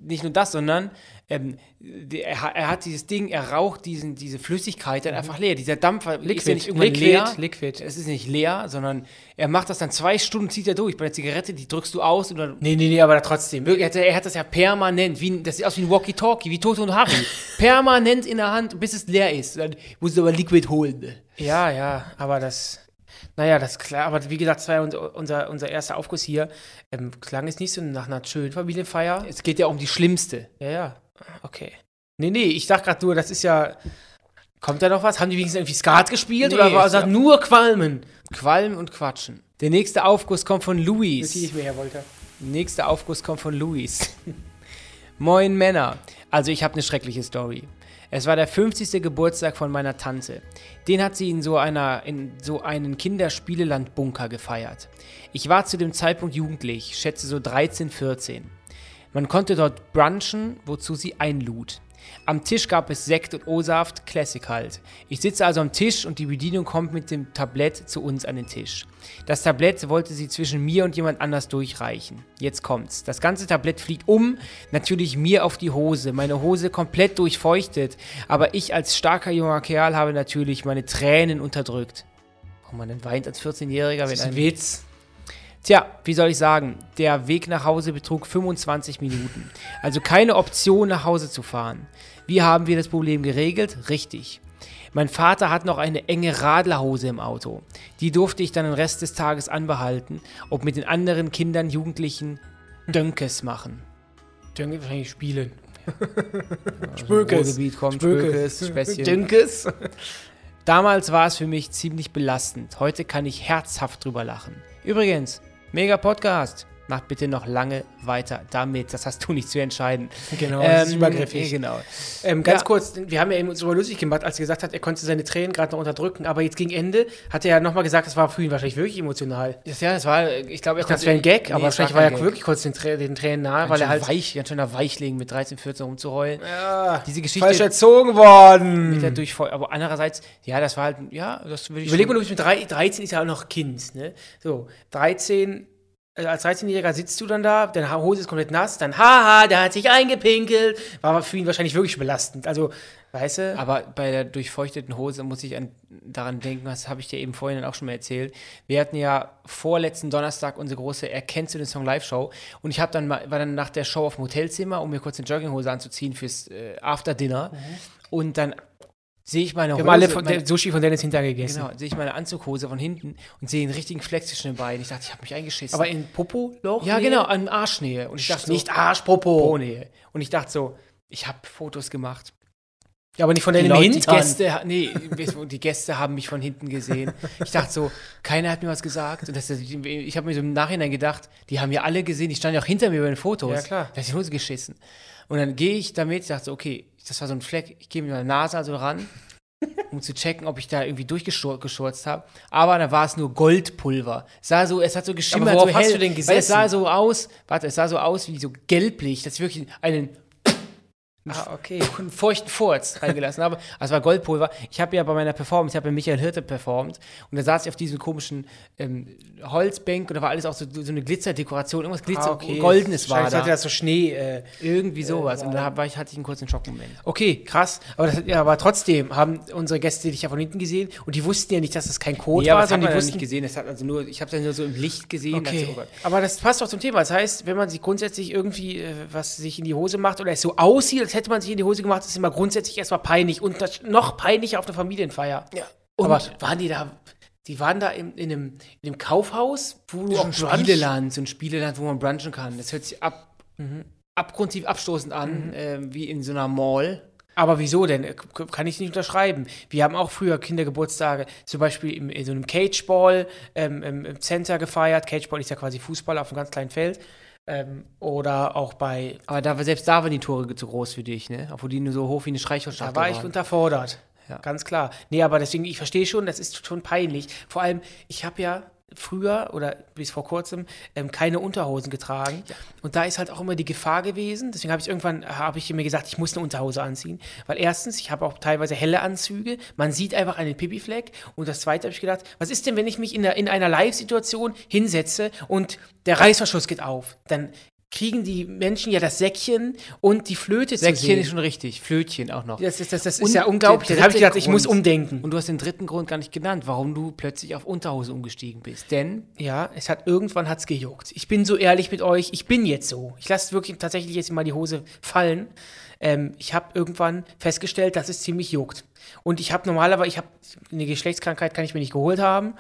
Speaker 2: nicht nur das, sondern ähm, er, er hat dieses Ding, er raucht diesen, diese Flüssigkeit dann einfach leer. Dieser Dampfer ist ja nicht irgendwann
Speaker 1: Liquid,
Speaker 2: leer.
Speaker 1: Liquid.
Speaker 2: Es ist nicht leer, sondern er macht das dann zwei Stunden, zieht er durch. Bei der Zigarette, die drückst du aus und dann
Speaker 1: Nee, nee, nee, aber trotzdem.
Speaker 2: er hat, er hat das ja permanent, wie, das sieht aus wie ein Walkie-Talkie, wie Toto und Harry. <laughs> permanent in der Hand, bis es leer ist. Dann musst du aber Liquid holen.
Speaker 1: Ja, ja, aber das. Naja, das ist klar. Aber wie gesagt, das war ja unser, unser, unser erster Aufguss hier. Ähm, klang es nicht so nach einer schönen Familienfeier.
Speaker 2: Es geht ja um die schlimmste.
Speaker 1: Ja, ja. Okay. Nee, nee, ich dachte gerade nur, das ist ja. Kommt da noch was? Haben die wenigstens irgendwie Skat gespielt?
Speaker 2: Nee,
Speaker 1: oder war das
Speaker 2: glaub-
Speaker 1: nur Qualmen?
Speaker 2: Qualm und Quatschen. Der nächste Aufguss kommt von Luis.
Speaker 1: ich mir her wollte.
Speaker 2: Nächster Aufguss kommt von Luis. <laughs> Moin Männer. Also ich habe eine schreckliche Story. Es war der 50. Geburtstag von meiner Tante. Den hat sie in so, einer, in so einen Kinderspieleland-Bunker gefeiert. Ich war zu dem Zeitpunkt jugendlich, schätze so 13, 14. Man konnte dort brunchen, wozu sie einlud. Am Tisch gab es Sekt und O-Saft, Classic halt. Ich sitze also am Tisch und die Bedienung kommt mit dem Tablett zu uns an den Tisch. Das Tablett wollte sie zwischen mir und jemand anders durchreichen. Jetzt kommt's. Das ganze Tablett fliegt um, natürlich mir auf die Hose. Meine Hose komplett durchfeuchtet. Aber ich als starker junger Kerl habe natürlich meine Tränen unterdrückt. Warum man denn weint als 14-Jähriger,
Speaker 1: Das
Speaker 2: wenn
Speaker 1: ein Witz.
Speaker 2: Tja, wie soll ich sagen, der Weg nach Hause betrug 25 Minuten. Also keine Option, nach Hause zu fahren. Wie haben wir das Problem geregelt? Richtig. Mein Vater hat noch eine enge Radlerhose im Auto. Die durfte ich dann den Rest des Tages anbehalten und mit den anderen Kindern, Jugendlichen Dönkes machen.
Speaker 1: Dünke wahrscheinlich spielen. <laughs>
Speaker 2: Spökes. Ruhrgebiet kommt, Spökes, Späßchen.
Speaker 1: Dünkes.
Speaker 2: Damals war es für mich ziemlich belastend. Heute kann ich herzhaft drüber lachen. Übrigens, mega Podcast. Mach bitte noch lange weiter damit. Das hast du nicht zu entscheiden.
Speaker 1: Genau, das ist
Speaker 2: Ähm,
Speaker 1: übergriffig.
Speaker 2: Genau.
Speaker 1: Ähm, ganz
Speaker 2: Ja.
Speaker 1: kurz, wir haben ja eben uns darüber lustig gemacht, als er gesagt hat, er konnte seine Tränen gerade noch unterdrücken, aber jetzt gegen Ende hat er ja nochmal gesagt, das war für ihn wahrscheinlich wirklich emotional.
Speaker 2: Das, ja, das war, ich glaube, er
Speaker 1: Das wäre ein Gag, aber
Speaker 2: es
Speaker 1: wahrscheinlich war er
Speaker 2: Gag.
Speaker 1: wirklich kurz den, Trä den Tränen nahe,
Speaker 2: Ganz
Speaker 1: weil er halt
Speaker 2: weich, ganz schöner Weichling mit 13, 14 rumzuheulen.
Speaker 1: ja,
Speaker 2: Diese Geschichte
Speaker 1: falsch erzogen worden.
Speaker 2: mit der Durchfall. Aber andererseits, ja, das war halt, ja, das würde ich
Speaker 1: Überleg mal, du bist mit drei, 13 ist ja auch noch Kind, ne? So, 13, äh, als 13-Jähriger sitzt du dann da, deine Hose ist komplett nass, dann haha, der hat sich eingepinkelt. War für ihn wahrscheinlich wirklich belastend. Also, weißt du?
Speaker 2: Aber bei der durchfeuchteten Hose muss ich an, daran denken, das habe ich dir eben vorhin auch schon mal erzählt. Wir hatten ja vorletzten Donnerstag unsere große Erkennst du den Song Live-Show und ich hab dann war dann nach der Show auf dem Hotelzimmer, um mir kurz eine Jogginghose anzuziehen fürs äh, After-Dinner. Und dann sehe ich meine
Speaker 1: wir
Speaker 2: Hose.
Speaker 1: haben alle von,
Speaker 2: meine,
Speaker 1: der Sushi von Dennis hintergegessen.
Speaker 2: genau, sehe ich meine Anzughose von hinten und sehe einen richtigen Flex zwischen den Beinen. Ich dachte, ich habe mich eingeschissen.
Speaker 1: Aber in Popo-Loch?
Speaker 2: ja, genau, an Arschnähe. Und ich dachte
Speaker 1: Nicht
Speaker 2: so,
Speaker 1: Arschpopo.
Speaker 2: Po-Nähe. Und ich dachte so, ich habe Fotos gemacht.
Speaker 1: Ja, aber nicht von deinem
Speaker 2: die
Speaker 1: Hintern.
Speaker 2: Gäste, nee, die Gäste haben mich von hinten gesehen. Ich dachte so, keiner hat mir was gesagt. Und das, ich habe mir so im Nachhinein gedacht, die haben ja alle gesehen, die standen ja auch hinter mir bei den Fotos.
Speaker 1: Ja, klar.
Speaker 2: Da hat die Hose geschissen. Und dann gehe ich damit, ich dachte so, okay, das war so ein Fleck, ich gehe mit meiner Nase also ran, <laughs> um zu checken, ob ich da irgendwie durchgeschurzt habe. Aber da war es nur Goldpulver. Es sah so, es hat so geschimmert, so
Speaker 1: hast
Speaker 2: hell.
Speaker 1: du denn
Speaker 2: Weil es sah
Speaker 1: gesessen?
Speaker 2: so aus, warte, es sah so aus wie so gelblich, dass ich wirklich einen
Speaker 1: Ah, okay. <laughs>
Speaker 2: einen feuchten Furz reingelassen habe. Also war Goldpulver. Ich habe ja bei meiner Performance, ich habe ja Michael Hirte performt und da saß ich auf diesem komischen ähm, Holzbank und da war alles auch so, so eine Glitzerdekoration, irgendwas Glitzer,
Speaker 1: Ah, okay.
Speaker 2: Goldenes war da.
Speaker 1: hatte das so Schnee. Äh,
Speaker 2: Irgendwie sowas. und da war ich, hatte ich einen kurzen Schockmoment.
Speaker 1: okay, krass. Aber, das, ja, aber trotzdem haben unsere Gäste dich ja von hinten gesehen und die wussten ja nicht, dass das kein Code
Speaker 2: aber
Speaker 1: war,
Speaker 2: das man
Speaker 1: sondern die wussten.
Speaker 2: nicht gesehen. Das hat also nur, ich habe es ja nur so im Licht gesehen.
Speaker 1: Okay,
Speaker 2: oh Gott.
Speaker 1: aber das passt doch zum Thema. Das heißt, wenn man sich grundsätzlich irgendwie äh, was sich in die Hose macht oder es so aussieht, als hätte man sich in die Hose gemacht, ist immer grundsätzlich erstmal peinlich und das noch peinlicher auf einer Familienfeier.
Speaker 2: Ja.
Speaker 1: Und
Speaker 2: Aber
Speaker 1: waren die da, die waren da in, in, einem, in einem Kaufhaus, wo du auch
Speaker 2: Spieleland, so ein Spieleland, wo man brunchen kann. Das hört sich ab, abgrundtief abstoßend an, ähm, wie in so einer Mall.
Speaker 1: Aber wieso denn? K- Kann ich nicht unterschreiben. Wir haben auch früher Kindergeburtstage, zum Beispiel im, in so einem Cageball ähm, im, im Center gefeiert. Cageball ist ja quasi Fußball auf einem ganz kleinen Feld. Ähm, oder auch bei,
Speaker 2: Aber da, selbst da waren die Tore zu groß für dich, ne? Obwohl die nur so hoch wie eine
Speaker 1: da
Speaker 2: Streichholzschachtel
Speaker 1: war ich
Speaker 2: waren.
Speaker 1: unterfordert.
Speaker 2: Ja.
Speaker 1: Ganz klar. Nee, aber deswegen, ich verstehe schon, das ist schon peinlich. Vor allem, ich habe ja früher oder bis vor kurzem ähm, keine Unterhosen getragen. Und da ist halt auch immer die Gefahr gewesen. Deswegen habe ich irgendwann habe ich mir gesagt, ich muss eine Unterhose anziehen. Weil erstens, ich habe auch teilweise helle Anzüge. Man sieht einfach einen Pipi-Fleck. Und das zweite habe ich gedacht, was ist denn, wenn ich mich in, der, in einer Live-Situation hinsetze und der Reißverschluss geht auf? Dann kriegen die Menschen ja das Säckchen und die Flöte zu
Speaker 2: Säckchen
Speaker 1: sehen.
Speaker 2: ist schon richtig, Flötchen auch noch.
Speaker 1: das ist, das, das
Speaker 2: Und
Speaker 1: ist ja unglaublich. Dann habe ich gedacht, ich muss umdenken.
Speaker 2: Und du hast den dritten Grund gar nicht genannt, warum du plötzlich auf Unterhose umgestiegen bist. Denn
Speaker 1: Ja, es hat irgendwann hat's gejuckt. Ich bin so ehrlich mit euch, ich bin jetzt so. Ich lasse wirklich tatsächlich jetzt mal die Hose fallen. Ähm, ich habe irgendwann festgestellt, dass es ziemlich juckt. Und ich habe normalerweise, ich habe eine Geschlechtskrankheit, kann ich mir nicht geholt haben,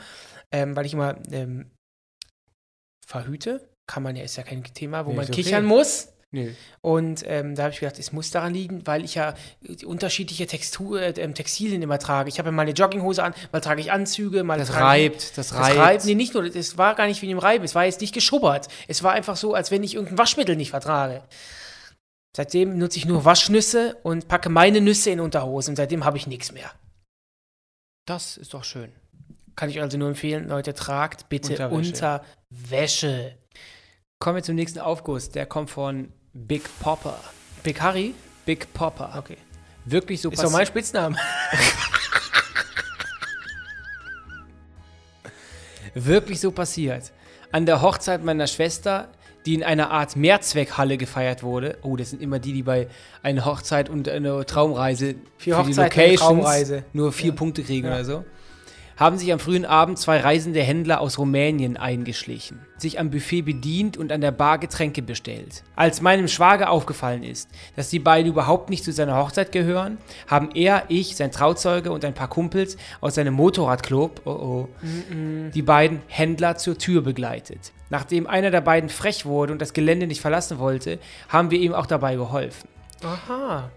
Speaker 1: ähm, weil ich immer ähm, verhüte. Kann man ja, ist ja kein Thema, wo
Speaker 2: Nee,
Speaker 1: man
Speaker 2: ist okay.
Speaker 1: kichern muss.
Speaker 2: nö.
Speaker 1: Und ähm, da habe ich gedacht, es muss daran liegen, weil ich ja äh, unterschiedliche Textur, äh, ähm, Textilien immer trage. Ich habe ja mal eine Jogginghose an, mal trage ich Anzüge, mal
Speaker 2: Das reibt, das
Speaker 1: das
Speaker 2: reibt.
Speaker 1: reibt. Nee, nicht nur, es war gar nicht wie im Reiben, es war jetzt nicht geschubbert. Es war einfach so, als wenn ich irgendein Waschmittel nicht vertrage. Seitdem nutze ich nur Waschnüsse und packe meine Nüsse in Unterhosen und seitdem habe ich nichts mehr.
Speaker 2: Das ist doch schön.
Speaker 1: Kann ich also nur empfehlen, Leute, tragt bitte
Speaker 2: Unterwäsche.
Speaker 1: Unterwäsche.
Speaker 2: Kommen wir zum nächsten Aufguss. Der kommt von Big Popper.
Speaker 1: Big Harry?
Speaker 2: Big Popper.
Speaker 1: Okay.
Speaker 2: Wirklich so
Speaker 1: Ist doch mein Spitzname. <laughs>
Speaker 2: wirklich so passiert. An der Hochzeit meiner Schwester, die in einer Art Mehrzweckhalle gefeiert wurde. Oh, das sind immer die, die bei einer Hochzeit und einer Traumreise
Speaker 1: Vier
Speaker 2: für die
Speaker 1: Hochzeiten,
Speaker 2: Locations
Speaker 1: Traumreise.
Speaker 2: nur vier Punkte kriegen
Speaker 1: Ja.
Speaker 2: oder so. Haben sich am frühen Abend zwei reisende Händler aus Rumänien eingeschlichen, sich am Buffet bedient und an der Bar Getränke bestellt. Als meinem Schwager aufgefallen ist, dass die beiden überhaupt nicht zu seiner Hochzeit gehören, haben er, ich, sein Trauzeuge und ein paar Kumpels aus seinem Motorradclub, oh oh, die beiden Händler zur Tür begleitet. Nachdem einer der beiden frech wurde und das Gelände nicht verlassen wollte, haben wir ihm auch dabei geholfen.
Speaker 1: Aha.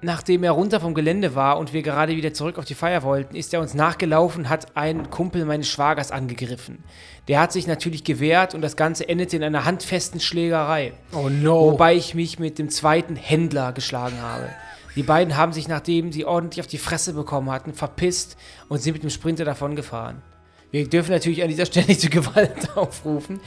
Speaker 2: Nachdem er runter vom Gelände war und wir gerade wieder zurück auf die Feier wollten, ist er uns nachgelaufen, hat einen Kumpel meines Schwagers angegriffen. Der hat sich natürlich gewehrt und das Ganze endete in einer handfesten Schlägerei.
Speaker 1: Oh no.
Speaker 2: Wobei ich mich mit dem zweiten Händler geschlagen habe. Die beiden haben sich, nachdem sie ordentlich auf die Fresse bekommen hatten, verpisst und sind mit dem Sprinter davongefahren. Wir dürfen natürlich an dieser Stelle nicht zu Gewalt <laughs> aufrufen.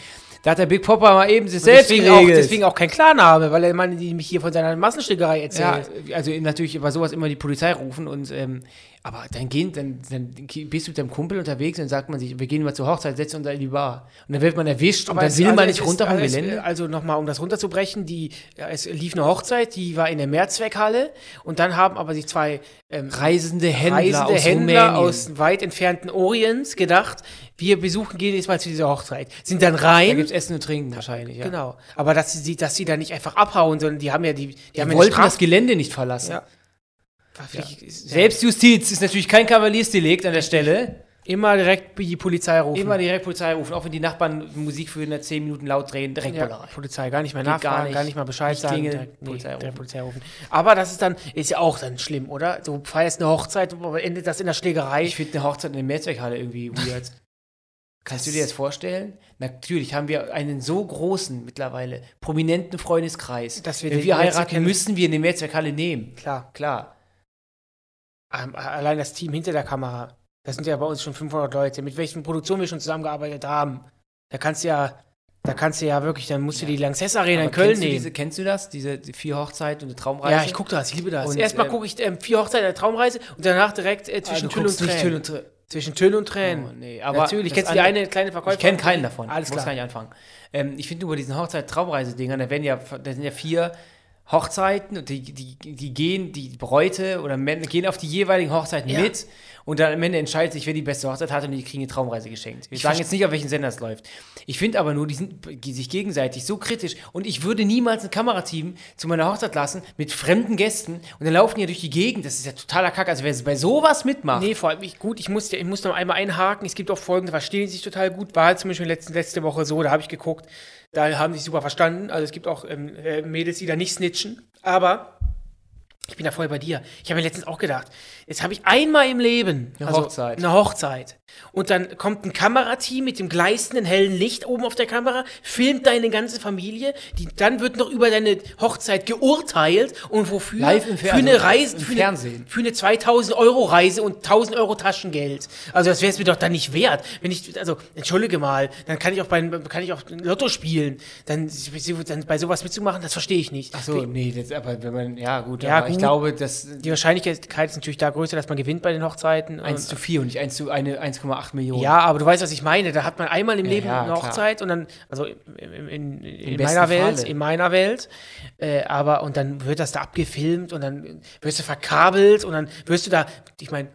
Speaker 2: Da hat der Big Popper mal eben sich selbst
Speaker 1: deswegen, auch, deswegen auch kein Klarname, weil er meine, die mich hier von seiner Massenschlägerei
Speaker 2: Ja,
Speaker 1: erzählt.
Speaker 2: also natürlich über sowas immer die Polizei rufen und ähm, aber dann gehen, dann, dann bist du mit deinem Kumpel unterwegs und dann sagt man sich, wir gehen mal zur Hochzeit, setzen uns in die Bar. Und dann wird man erwischt und dann will
Speaker 1: also
Speaker 2: man nicht runter vom Gelände.
Speaker 1: Also nochmal, um das runterzubrechen, die, ja, es lief eine Hochzeit, die war in der Mehrzweckhalle und dann haben aber sich zwei ähm,
Speaker 2: Reisende Händler
Speaker 1: reisende
Speaker 2: aus
Speaker 1: Händler aus weit entfernten Orients gedacht, wir besuchen, gehen jetzt mal zu dieser Hochzeit. Sind dann
Speaker 2: da
Speaker 1: rein.
Speaker 2: gibt es Essen und Trinken wahrscheinlich, ja.
Speaker 1: Genau. Aber dass sie, dass sie da nicht einfach abhauen, sondern die haben ja die, die,
Speaker 2: Die
Speaker 1: haben
Speaker 2: wollten das Gelände nicht verlassen.
Speaker 1: Ja. Vielleicht ist-
Speaker 2: Selbstjustiz ist natürlich kein Kavaliersdelikt an der Stelle.
Speaker 1: Immer direkt die Polizei rufen.
Speaker 2: Immer direkt Polizei rufen, auch wenn die Nachbarn Musik für eine 10 Minuten laut drehen, direkt
Speaker 1: Ja,
Speaker 2: Bullerei.
Speaker 1: Polizei, gar nicht mehr
Speaker 2: Geht
Speaker 1: nachfragen,
Speaker 2: gar
Speaker 1: gar
Speaker 2: nicht.
Speaker 1: nicht, mal Bescheid
Speaker 2: Nicht
Speaker 1: sagen. direkt, nee,
Speaker 2: Polizei rufen.
Speaker 1: Polizei rufen. Aber das ist dann, ist ja auch dann schlimm, oder? Du feierst eine Hochzeit, aber endet das in der Schlägerei.
Speaker 2: Ich finde eine Hochzeit in der Mehrzweckhalle irgendwie weird. Kannst du dir das vorstellen? Natürlich haben wir einen so großen, mittlerweile prominenten Freundeskreis.
Speaker 1: Dass wir
Speaker 2: Wenn
Speaker 1: den
Speaker 2: wir heiraten, müssen wir eine Mehrzweckhalle nehmen.
Speaker 1: Klar.
Speaker 2: Klar.
Speaker 1: Ähm, allein das Team hinter der Kamera. Das sind ja bei uns schon 500 Leute, mit welchen Produktionen wir schon zusammengearbeitet haben. Da kannst du ja, da kannst du ja wirklich, dann musst du die Lanxess Arena in
Speaker 2: Aber
Speaker 1: Köln
Speaker 2: kennst, du
Speaker 1: nehmen.
Speaker 2: diese, kennst du das? Diese die vier Hochzeiten und eine Traumreise?
Speaker 1: ja, ich gucke das, ich liebe das.
Speaker 2: Und,
Speaker 1: Erstmal
Speaker 2: ähm,
Speaker 1: gucke ich ähm, vier Hochzeiten der Traumreise und danach direkt äh,
Speaker 2: Ah,
Speaker 1: zwischen
Speaker 2: du
Speaker 1: Tüll und Tränen. Zwischen Tüll und Tränen.
Speaker 2: Oh, nee, aber
Speaker 1: Natürlich, kennst du die eine kleine Verkäuferin?
Speaker 2: Ich kenne keinen davon.
Speaker 1: Alles
Speaker 2: Muss
Speaker 1: klar.
Speaker 2: gar nicht anfangen. Ähm, ich finde bei diesen Hochzeit-Traumreise-Dingern, da werden ja, da sind ja vier Hochzeiten und die, die, die gehen, die Bräute oder Männer gehen auf die jeweiligen Hochzeiten
Speaker 1: Ja.
Speaker 2: mit und dann am Ende entscheidet sich, wer die beste Hochzeit hat und die kriegen eine Traumreise geschenkt. Wir
Speaker 1: Ich
Speaker 2: sagen jetzt nicht, auf welchen Sender es läuft. Ich finde aber nur, die sind sich gegenseitig so kritisch und ich würde niemals ein Kamerateam zu meiner Hochzeit lassen mit fremden Gästen und dann laufen die ja durch die Gegend. Das ist ja totaler Kack. Also wer bei sowas mitmacht,
Speaker 1: Nee, vor allem, ich, gut, ich muss, ja- ich muss noch einmal einhaken. Es gibt auch Folgen, da verstehen sich total gut. War halt zum Beispiel letzte, letzte Woche so, da habe ich geguckt. Da haben sie sich super verstanden. Also es gibt auch ähm, äh, Mädels, die da nicht snitchen. Aber ich bin da voll bei dir. Ich habe mir letztens auch gedacht, jetzt habe ich einmal im Leben
Speaker 2: Eine Hochzeit.
Speaker 1: Eine Hochzeit. Und dann kommt ein Kamerateam mit dem gleißenden hellen Licht oben auf der Kamera, filmt deine ganze Familie, die, dann wird noch über deine Hochzeit geurteilt und wofür?
Speaker 2: Live im Fer-
Speaker 1: für eine
Speaker 2: also
Speaker 1: Reise, für eine,
Speaker 2: Fernsehen.
Speaker 1: für eine 2000 Euro Reise und 1000 Euro Taschengeld. Also das wäre es mir doch dann nicht wert. Wenn ich, also entschuldige mal, dann kann ich auch bei, kann ich auch Lotto spielen. Dann, dann bei sowas mitzumachen, das verstehe ich nicht.
Speaker 2: Ach so, nee, das, aber wenn man, ja gut.
Speaker 1: Ja,
Speaker 2: aber ich
Speaker 1: gut.
Speaker 2: glaube, das
Speaker 1: Die Wahrscheinlichkeit ist natürlich da größer, dass man gewinnt bei den Hochzeiten.
Speaker 2: 1 zu 4 und nicht 1 zu eine 1,8 Millionen.
Speaker 1: ja, aber du weißt, was ich meine. Da hat man einmal im
Speaker 2: Ja,
Speaker 1: Leben
Speaker 2: ja,
Speaker 1: eine
Speaker 2: klar.
Speaker 1: Hochzeit und dann, also in, in, in, meiner Welt,
Speaker 2: Falle.
Speaker 1: in meiner Welt, äh, aber und dann wird das da abgefilmt und dann wirst du verkabelt und dann wirst du da, ich meine,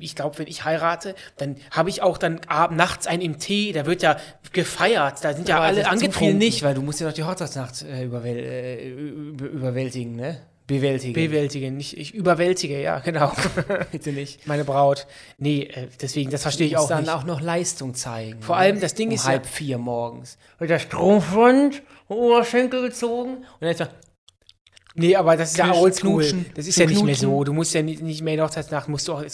Speaker 1: ich glaube, wenn ich heirate, dann habe ich auch dann ab, nachts einen im Tee, da wird ja gefeiert, da sind ja
Speaker 2: Aber
Speaker 1: alle angetrunken.
Speaker 2: nicht, weil du musst ja noch die Hochzeitsnacht äh, überwäl äh, über überwältigen, ne? Bewältigen.
Speaker 1: Bewältigen, nicht, ich überwältige, ja, <laughs> genau. <laughs>
Speaker 2: Bitte nicht.
Speaker 1: Meine Braut. Nee, äh, deswegen, das verstehe ich
Speaker 2: Muss
Speaker 1: auch
Speaker 2: dann
Speaker 1: nicht.
Speaker 2: auch noch Leistung zeigen.
Speaker 1: Vor
Speaker 2: ne?
Speaker 1: allem, das Ding
Speaker 2: um
Speaker 1: ist ja-
Speaker 2: halb vier morgens. Wird der Strumpfband, Oberschenkel gezogen und dann ist er,
Speaker 1: Nee, aber das ist ja oldschool. Das ist ja nicht mehr so. Du musst ja nicht, nicht mehr in der Hochzeitsnacht, musst du, auch,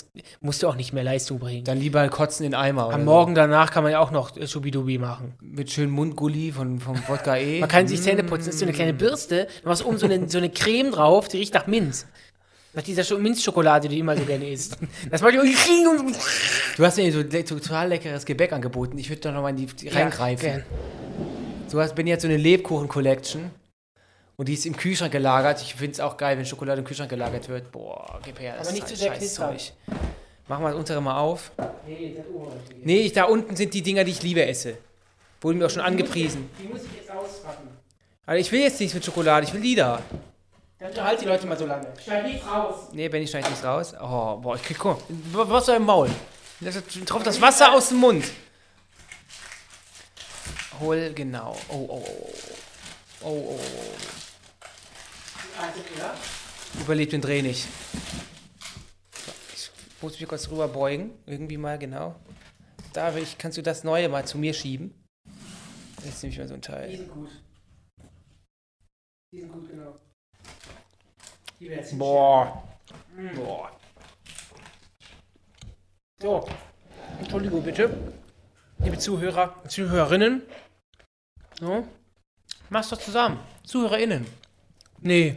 Speaker 1: musst du auch nicht mehr Leistung bringen.
Speaker 2: dann lieber kotzen in Eimer.
Speaker 1: Am
Speaker 2: so.
Speaker 1: Morgen danach kann man ja auch noch äh, Schubidubi machen.
Speaker 2: Mit schönem Mundgulli von, vom Wodka <laughs> E.
Speaker 1: Man kann sich Zähne putzen. Das ist so eine kleine Bürste. Du machst oben so eine, so eine Creme drauf, die riecht nach Minz. Nach dieser Scho- Minzschokolade, die du immer so gerne isst. Das macht
Speaker 2: Du hast mir so le total leckeres Gebäck angeboten. Ich würde da nochmal in die, die reingreifen.
Speaker 1: gern.
Speaker 2: Du hast, bin jetzt so eine Lebkuchen-Collection. Und die ist im Kühlschrank gelagert. Ich finde es auch geil, wenn Schokolade im Kühlschrank gelagert wird. Boah, gib her. Das
Speaker 1: Aber nicht zu sehr
Speaker 2: scheiß
Speaker 1: knistern.
Speaker 2: Zeug. Mach mal das untere mal auf.
Speaker 1: Nee, das.
Speaker 2: Nee, ich, da unten sind die Dinger, die ich liebe esse. Wurden mir auch schon angepriesen.
Speaker 1: Die muss ich jetzt auspacken.
Speaker 2: Aber ich will jetzt nichts mit Schokolade, ich will die da.
Speaker 1: Dann unterhalt die Leute mal so lange. Schneid nichts raus.
Speaker 2: Nee, Benny schneidet nichts raus. Oh, boah, ich krieg, guck mal, Wasser im Maul. Das tropft das Wasser aus dem Mund. Hol, genau. Oh, oh, oh. Oh, oh, oh. Überlebt den Dreh nicht. Ich muss mich kurz rüber beugen. Irgendwie mal, genau. Da ich, kannst du das Neue mal zu mir schieben. Jetzt nehme ich mal so ein
Speaker 1: Die
Speaker 2: Teil.
Speaker 1: sind gut. Die sind gut, genau. Die werden
Speaker 2: Boah. Boah.
Speaker 1: So, Entschuldigung bitte. Liebe Zuhörer Zuhörerinnen. So.
Speaker 2: Mach's doch zusammen. ZuhörerInnen.
Speaker 1: Nee.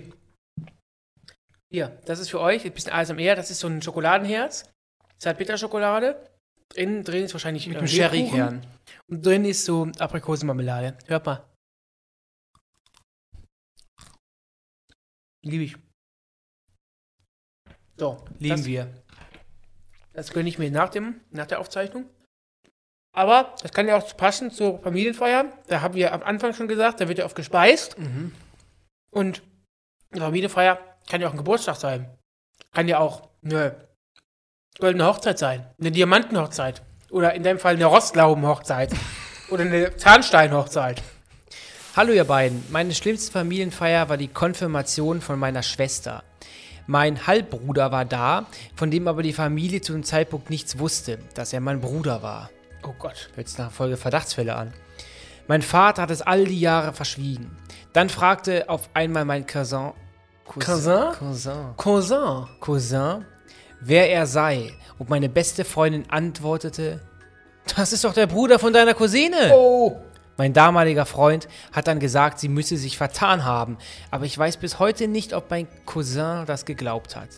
Speaker 1: Hier, das ist für euch, ein bisschen ASMR, das ist so ein Schokoladenherz. Zartbitterschokolade. Innen drin ist wahrscheinlich
Speaker 2: Mit
Speaker 1: äh,
Speaker 2: einem. Sherry-Kern.
Speaker 1: Und drin ist so Aprikosenmarmelade. Hört mal. Liebe ich. So,
Speaker 2: Lieben
Speaker 1: das,
Speaker 2: wir.
Speaker 1: Das gönne ich mir nach, dem, nach der Aufzeichnung. Aber das kann ja auch passen zur Familienfeier. Da haben wir am Anfang schon gesagt, da wird ja oft gespeist.
Speaker 2: Mhm.
Speaker 1: Und Familienfeier kann ja auch ein Geburtstag sein. Kann ja auch eine goldene Hochzeit sein. Eine Diamantenhochzeit. Oder in dem Fall eine Rostlaubenhochzeit. <laughs> Oder eine Zahnsteinhochzeit.
Speaker 2: Hallo ihr beiden. Meine schlimmste Familienfeier war die Konfirmation von meiner Schwester. Mein Halbbruder war da, von dem aber die Familie zu dem Zeitpunkt nichts wusste, dass er mein Bruder war.
Speaker 1: Oh Gott.
Speaker 2: Hört sich nach Folge Verdachtsfälle an. Mein Vater hat es all die Jahre verschwiegen. Dann fragte auf einmal mein Cousin,
Speaker 1: Cousin?
Speaker 2: Cousin,
Speaker 1: Cousin.
Speaker 2: Cousin, wer er sei. Und meine beste Freundin antwortete, das ist doch der Bruder von deiner Cousine.
Speaker 1: Oh.
Speaker 2: Mein damaliger Freund hat dann gesagt, sie müsse sich vertan haben, aber ich weiß bis heute nicht, ob mein Cousin das geglaubt hat.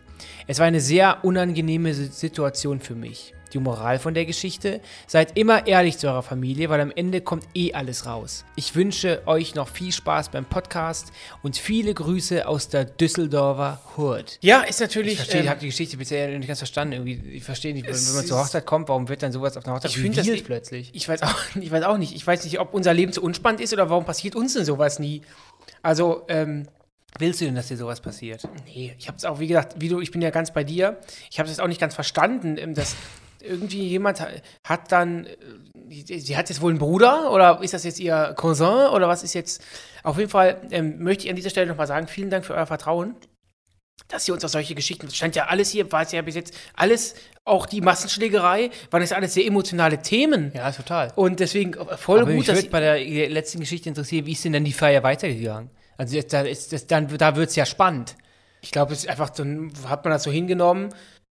Speaker 2: Es war eine sehr unangenehme Si- Situation für mich. Die Moral von der Geschichte? Seid immer ehrlich zu eurer Familie, weil am Ende kommt eh alles raus. Ich wünsche euch noch viel Spaß beim Podcast und viele Grüße aus der Düsseldorfer Hood.
Speaker 1: Ja, ist natürlich.
Speaker 2: Ich verstehe,
Speaker 1: ähm,
Speaker 2: habe die Geschichte bisher nicht ganz verstanden. Irgendwie, ich verstehe nicht, wenn
Speaker 1: Es
Speaker 2: man zur Hochzeit kommt, warum wird dann sowas auf einer Hochzeit
Speaker 1: Ich das-
Speaker 2: revealed plötzlich?
Speaker 1: Ich weiß, auch, <laughs> ich weiß auch nicht. Ich weiß nicht, ob unser Leben zu unspannend ist oder warum passiert uns denn sowas nie. Also, ähm,
Speaker 2: Willst du denn, dass dir sowas passiert?
Speaker 1: nee, ich habe es auch, wie gesagt, wie du, ich bin ja ganz bei dir. Ich habe es auch nicht ganz verstanden, ähm, dass irgendwie jemand ha- hat dann, äh, sie hat jetzt wohl einen Bruder oder ist das jetzt ihr Cousin oder was ist jetzt? Auf jeden Fall ähm, möchte ich an dieser Stelle nochmal sagen, vielen Dank für euer Vertrauen. Dass ihr uns auch solche Geschichten, das stand ja alles hier, war es ja bis jetzt alles, auch die Massenschlägerei, waren das alles sehr emotionale Themen.
Speaker 2: Ja, total.
Speaker 1: Und deswegen äh, voll
Speaker 2: Aber
Speaker 1: gut,
Speaker 2: mich
Speaker 1: dass
Speaker 2: würde bei der letzten Geschichte interessieren, wie ist denn dann die Feier weitergegangen? Also jetzt, da, ist das, dann, da wird es ja spannend.
Speaker 1: Ich glaube, es ist einfach, dann hat man das so hingenommen.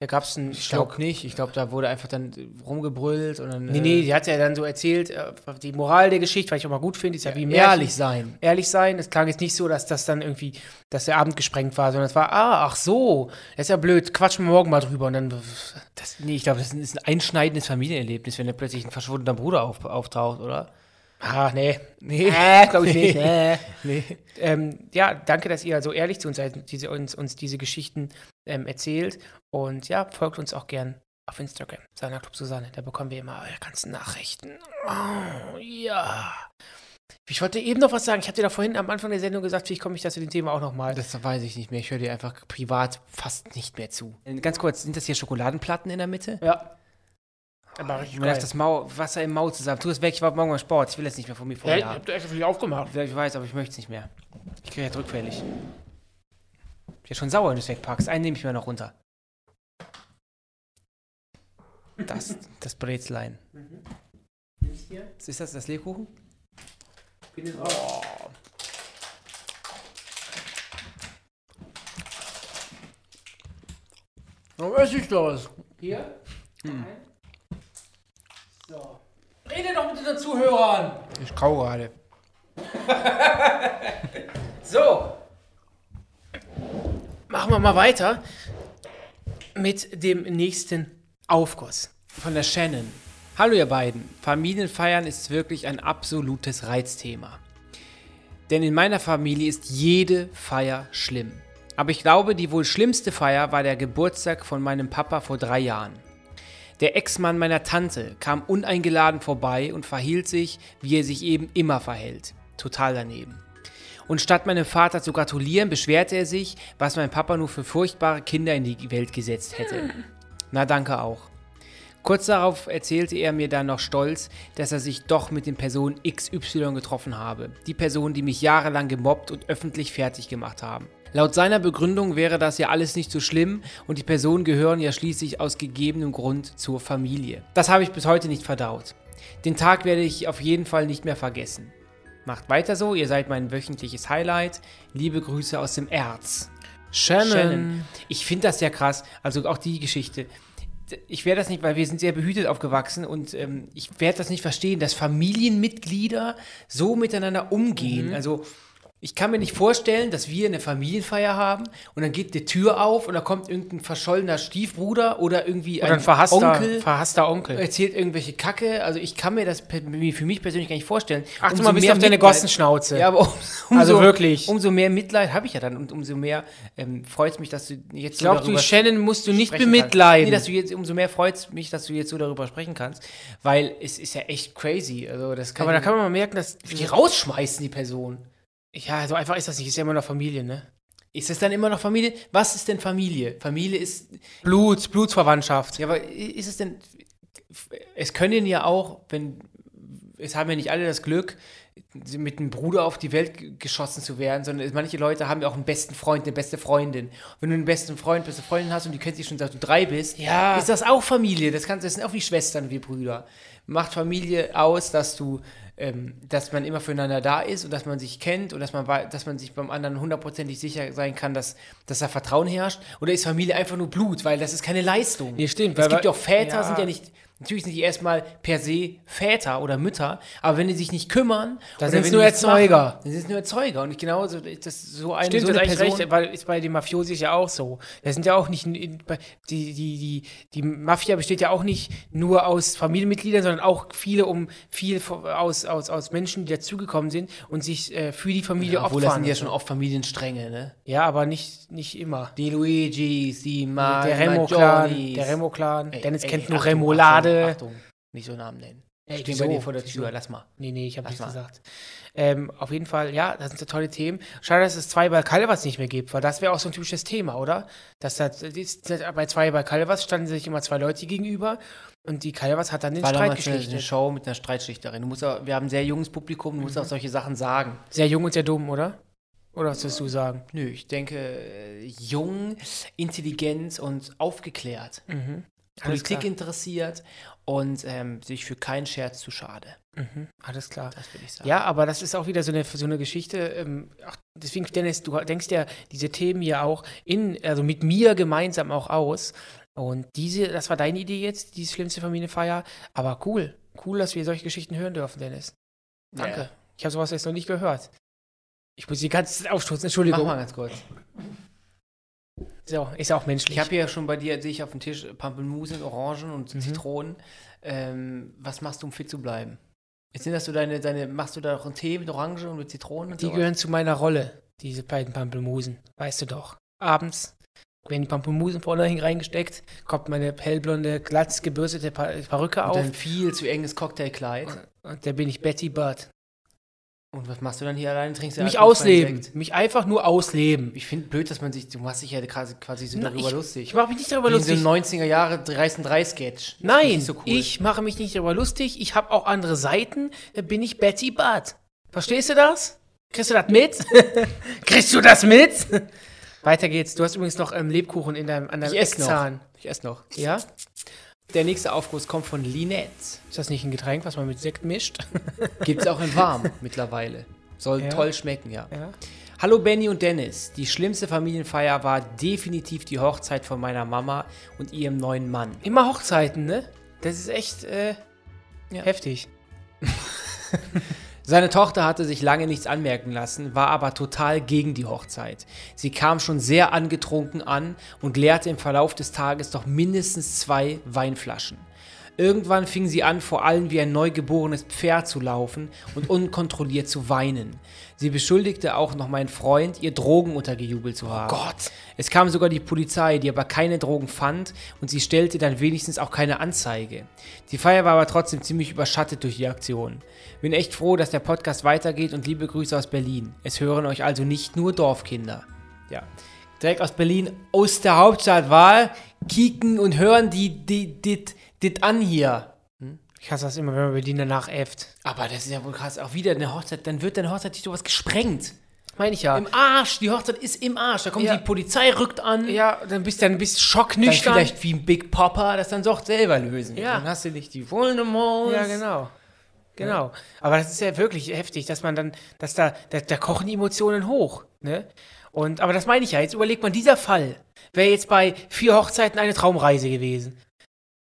Speaker 1: Da gab es einen
Speaker 2: Ich glaube nicht. Ich glaube, da wurde einfach dann rumgebrüllt und dann.
Speaker 1: Nee, nee, die hat ja dann so erzählt, äh, die Moral der Geschichte, weil ich auch mal gut finde, ist ja, wie
Speaker 2: äh,
Speaker 1: Märchen.
Speaker 2: ehrlich sein.
Speaker 1: Ehrlich sein. Es klang jetzt nicht so, dass das dann irgendwie, dass der Abend gesprengt war, sondern es war, ah, ach so, das ist ja blöd, quatschen wir morgen mal drüber und dann.
Speaker 2: Das, nee, ich glaube, das ist ein einschneidendes Familienerlebnis, wenn da plötzlich ein verschwundener Bruder auf, auftaucht, oder?
Speaker 1: Ah, nee.
Speaker 2: Nee. <laughs>
Speaker 1: Äh, glaube ich nicht. Nee. <laughs>
Speaker 2: Nee.
Speaker 1: Ähm, ja, danke, dass ihr so ehrlich zu uns seid, diese, uns, uns diese Geschichten ähm, erzählt. Und ja, folgt uns auch gern auf Instagram, Sana Club Susanne. Da bekommen wir immer eure ganzen Nachrichten. Oh, ja. Ich wollte eben noch was sagen. Ich hatte dir da vorhin am Anfang der Sendung gesagt, vielleicht komme ich das zu dem Thema auch nochmal.
Speaker 2: Das weiß ich nicht mehr. Ich höre dir einfach privat fast nicht mehr zu. Äh, Ganz kurz, sind das hier Schokoladenplatten in der Mitte?
Speaker 1: Ja. Aber richtig
Speaker 2: Ich
Speaker 1: geil.
Speaker 2: das Mau Wasser im Maul zusammen. Tu es weg, ich war morgen beim Sport. Ich will das nicht mehr von mir
Speaker 1: Ja,
Speaker 2: vorher
Speaker 1: ich
Speaker 2: haben.
Speaker 1: hab extra für dich aufgemacht.
Speaker 2: Ja, Ich weiß, aber ich möchte es nicht mehr. Ich kriege jetzt rückfällig. Bin ja schon sauer, wenn du es wegpackst. Einen nehme ich mir noch runter. Das, das Brezlein. Was ist das, das Lebkuchen? Oh.
Speaker 1: Warum esse ich das? Hier? So. Rede doch mit unseren Zuhörern.
Speaker 2: Ich kau gerade. <laughs>
Speaker 1: So. Machen wir mal weiter mit dem nächsten Aufguss.
Speaker 2: Von der Shannon. Hallo ihr beiden. Familienfeiern ist wirklich ein absolutes Reizthema. Denn in meiner Familie ist jede Feier schlimm. Aber ich glaube, die wohl schlimmste Feier war der Geburtstag von meinem Papa vor drei Jahren. Der Ex-Mann meiner Tante kam uneingeladen vorbei und verhielt sich, wie er sich eben immer verhält. Total daneben. Und statt meinem Vater zu gratulieren, beschwerte er sich, was mein Papa nur für furchtbare Kinder in die Welt gesetzt hätte. Na danke auch. Kurz darauf erzählte er mir dann noch stolz, dass er sich doch mit den Personen XY getroffen habe. Die Personen, die mich jahrelang gemobbt und öffentlich fertig gemacht haben. Laut seiner Begründung wäre das ja alles nicht so schlimm und die Personen gehören ja schließlich aus gegebenem Grund zur Familie. Das habe ich bis heute nicht verdaut. Den Tag werde ich auf jeden Fall nicht mehr vergessen. Macht weiter so, ihr seid mein wöchentliches Highlight. Liebe Grüße aus dem Erz. Shannon. Ich finde das sehr krass. Also auch die Geschichte. Ich werde das nicht, weil wir sind sehr behütet aufgewachsen und ähm, ich werde das nicht verstehen, dass Familienmitglieder so miteinander umgehen. Also ich kann mir nicht vorstellen, dass wir eine Familienfeier haben und dann geht die Tür auf und da kommt irgendein verschollener Stiefbruder oder irgendwie
Speaker 1: Oder ein verhasster
Speaker 2: Onkel
Speaker 1: verhasster Onkel.
Speaker 2: erzählt irgendwelche Kacke. Also ich kann mir das für mich persönlich gar nicht vorstellen.
Speaker 1: Achte
Speaker 2: Umso
Speaker 1: mal ein bisschen auf deine
Speaker 2: Mitleid-
Speaker 1: Gossenschnauze.
Speaker 2: Ja, aber um, umso,
Speaker 1: Also wirklich.
Speaker 2: Umso mehr Mitleid habe ich ja dann und umso mehr ähm, freut es mich, dass du jetzt
Speaker 1: Ich glaube, du, Shannon, musst du nicht bemitleiden.
Speaker 2: Nee, dass du jetzt, umso mehr freut es mich, dass du jetzt so darüber sprechen kannst, weil es ist ja echt crazy. Also das kann
Speaker 1: Aber da kann man mal merken, dass
Speaker 2: die rausschmeißen, die Person.
Speaker 1: Ja, so einfach ist das nicht. Ist ja immer noch Familie, ne?
Speaker 2: Ist es dann immer noch Familie? Was ist denn Familie? Familie ist
Speaker 1: Blut, Blutsverwandtschaft.
Speaker 2: Ja, aber ist es denn. Es können ja auch, wenn. Es haben ja nicht alle das Glück, mit einem Bruder auf die Welt geschossen zu werden, sondern manche Leute haben ja auch einen besten Freund, eine beste Freundin. Wenn du einen besten Freund, beste Freundin hast und die kennt sich schon seit du drei bist,
Speaker 1: Ja.
Speaker 2: ist das auch Familie. Das, kann, das sind auch wie Schwestern, wie Brüder. Macht Familie aus, dass du, ähm, dass man immer füreinander da ist und dass man sich kennt und dass man, dass man sich beim anderen hundertprozentig sicher sein kann, dass, dass da Vertrauen herrscht? Oder ist Familie einfach nur Blut, weil das ist keine Leistung?
Speaker 1: Nee, stimmt,
Speaker 2: Es
Speaker 1: weil-
Speaker 2: gibt ja auch Väter,
Speaker 1: ja.
Speaker 2: sind ja nicht, natürlich sind die erstmal per se Väter oder Mütter, aber wenn die sich nicht kümmern,
Speaker 1: Da
Speaker 2: oder
Speaker 1: sind's
Speaker 2: wenn
Speaker 1: nur Erzeuger.
Speaker 2: machen, Dann sind es nur Erzeuger. Und genau so, das so eine,
Speaker 1: Stimmt,
Speaker 2: so eine
Speaker 1: eigentlich
Speaker 2: Person.
Speaker 1: recht, weil ist bei den Mafiosis ja auch so. Das sind ja auch nicht, die, die, die, die Mafia besteht ja auch nicht nur aus Familienmitgliedern, sondern auch viele um viel aus, aus, aus Menschen, die dazugekommen sind und sich äh, für die Familie
Speaker 2: Ja, obwohl das
Speaker 1: opfern.
Speaker 2: sind ja schon oft Familienstränge, ne?
Speaker 1: ja, aber nicht, nicht immer.
Speaker 2: Die Luigis, die Ma
Speaker 1: der Remo-Clan,
Speaker 2: Maggiornis.
Speaker 1: der Remo-Clan,
Speaker 2: Ey,
Speaker 1: Dennis
Speaker 2: ey,
Speaker 1: kennt nur
Speaker 2: Achtung,
Speaker 1: Remoulade.
Speaker 2: Achtung, Achtung, nicht so Namen nennen.
Speaker 1: Ey,
Speaker 2: Stehen
Speaker 1: wieso?
Speaker 2: bei dir vor der? Tür, lass mal.
Speaker 1: Nee, nee, ich habe nichts
Speaker 2: mal.
Speaker 1: gesagt. Ähm, auf jeden Fall, ja, das sind so tolle Themen. Schade, dass es zwei bei Calvas nicht mehr gibt, weil das wäre auch so ein typisches Thema, oder? Dass das, das bei zwei bei Calvas standen sich immer zwei Leute gegenüber und die Calvas hat dann den
Speaker 2: War
Speaker 1: Streit
Speaker 2: damals eine, eine
Speaker 1: geschlichtet.
Speaker 2: Show mit einer Streitschlichterin. Du musst auch, wir haben ein sehr junges Publikum, du musst
Speaker 1: Mhm.
Speaker 2: auch solche Sachen sagen.
Speaker 1: Sehr jung und sehr dumm, oder? Oder was würdest du sagen?
Speaker 2: Nö, ich denke, äh, jung, intelligent und aufgeklärt.
Speaker 1: Mhm.
Speaker 2: Politik interessiert und ähm, sich für keinen Scherz zu schade.
Speaker 1: Mhm. Alles klar.
Speaker 2: Das will ich sagen.
Speaker 1: Ja, aber das ist auch wieder so eine, so eine Geschichte. Ähm, ach, deswegen, Dennis, du denkst ja diese Themen ja auch in, also mit mir gemeinsam auch aus. Und diese, das war deine Idee jetzt, die schlimmste Familienfeier. Aber cool. Cool, dass wir solche Geschichten hören dürfen, Dennis. Danke.
Speaker 2: Ja.
Speaker 1: Ich habe sowas jetzt noch nicht gehört. Ich muss die Zeit aufstoßen,
Speaker 2: Mach
Speaker 1: Entschuldigung.
Speaker 2: mal ganz kurz.
Speaker 1: So, ist ja auch menschlich.
Speaker 2: Ich habe hier schon bei dir, sehe ich auf dem Tisch Pampelmusen, Orangen und
Speaker 1: Mhm.
Speaker 2: Zitronen. Ähm, was machst du, um fit zu bleiben? Sind das so deine, deine, machst du da auch einen Tee mit Orange und mit Zitronen und
Speaker 1: Die
Speaker 2: sowas?
Speaker 1: gehören zu meiner Rolle, diese beiden Pampelmusen. Weißt du doch. Abends werden die Pampelmusen vorne reingesteckt, kommt meine hellblonde, glatt gebürstete Perücke
Speaker 2: und
Speaker 1: auf
Speaker 2: dann viel zu enges Cocktailkleid.
Speaker 1: und da bin ich Betty Budd.
Speaker 2: Und was machst du dann hier alleine? Trinkst du
Speaker 1: Mich ausleben. Mich einfach nur ausleben.
Speaker 2: Ich finde blöd, dass man sich, du machst dich ja quasi, quasi so
Speaker 1: Na,
Speaker 2: darüber
Speaker 1: ich,
Speaker 2: lustig.
Speaker 1: Ich mache mich nicht darüber
Speaker 2: Wie in so
Speaker 1: lustig.
Speaker 2: einem 90er Jahre reißen 3 Sketch.
Speaker 1: Nein,
Speaker 2: so cool.
Speaker 1: ich mache mich nicht darüber lustig. Ich habe auch andere Seiten. Da bin ich Betty Budd. Verstehst du das? Kriegst du das mit? <laughs> Kriegst du das mit? Weiter geht's. Du hast übrigens noch ähm, Lebkuchen in deinem an deinem
Speaker 2: Ich esse noch. Ich esse noch.
Speaker 1: Ja?
Speaker 2: Der nächste Aufguss kommt von Linette.
Speaker 1: Ist das nicht ein Getränk, was man mit Sekt mischt? <laughs>
Speaker 2: Gibt es auch in warm mittlerweile. Soll
Speaker 1: Ja.
Speaker 2: toll schmecken, ja.
Speaker 1: ja.
Speaker 2: Hallo Benny und Dennis. Die schlimmste Familienfeier war definitiv die Hochzeit von meiner Mama und ihrem neuen Mann.
Speaker 1: Immer Hochzeiten, ne? Das ist echt äh,
Speaker 2: Ja.
Speaker 1: heftig. <laughs>
Speaker 2: Seine Tochter hatte sich lange nichts anmerken lassen, war aber total gegen die Hochzeit. Sie kam schon sehr angetrunken an und leerte im Verlauf des Tages doch mindestens zwei Weinflaschen. Irgendwann fing sie an, vor allem wie ein neugeborenes Pferd zu laufen und unkontrolliert zu weinen. Sie beschuldigte auch noch meinen Freund, ihr Drogen untergejubelt zu haben.
Speaker 1: Gott.
Speaker 2: Es kam sogar die Polizei, die aber keine Drogen fand und sie stellte dann wenigstens auch keine Anzeige. Die Feier war aber trotzdem ziemlich überschattet durch die Aktion. Bin echt froh, dass der Podcast weitergeht und liebe Grüße aus Berlin. Es hören euch also nicht nur Dorfkinder. Ja. Direkt aus Berlin, aus der Hauptstadt war, kicken und hören die die dit, dit an hier.
Speaker 1: Ich hasse das immer, wenn man Berlin danach äfft.
Speaker 2: Aber das ist ja wohl krass. Auch wieder eine Hochzeit, dann wird deine Hochzeit nicht sowas gesprengt.
Speaker 1: Meine ich ja.
Speaker 2: Im Arsch, die Hochzeit ist im Arsch. Da kommt
Speaker 1: Ja.
Speaker 2: die Polizei, rückt an.
Speaker 1: ja, dann bist du dann bist du
Speaker 2: dann
Speaker 1: schocknüchtern.
Speaker 2: vielleicht wie ein Big Papa das dann doch selber lösen.
Speaker 1: Ja.
Speaker 2: Dann hast du nicht die Voldemort.
Speaker 1: Ja, genau. Genau. Aber das ist ja wirklich heftig, dass man dann, dass da, da, da kochen die Emotionen hoch. Ne? Und, aber das meine ich ja. Jetzt überlegt man, dieser Fall wäre jetzt bei vier Hochzeiten eine Traumreise gewesen.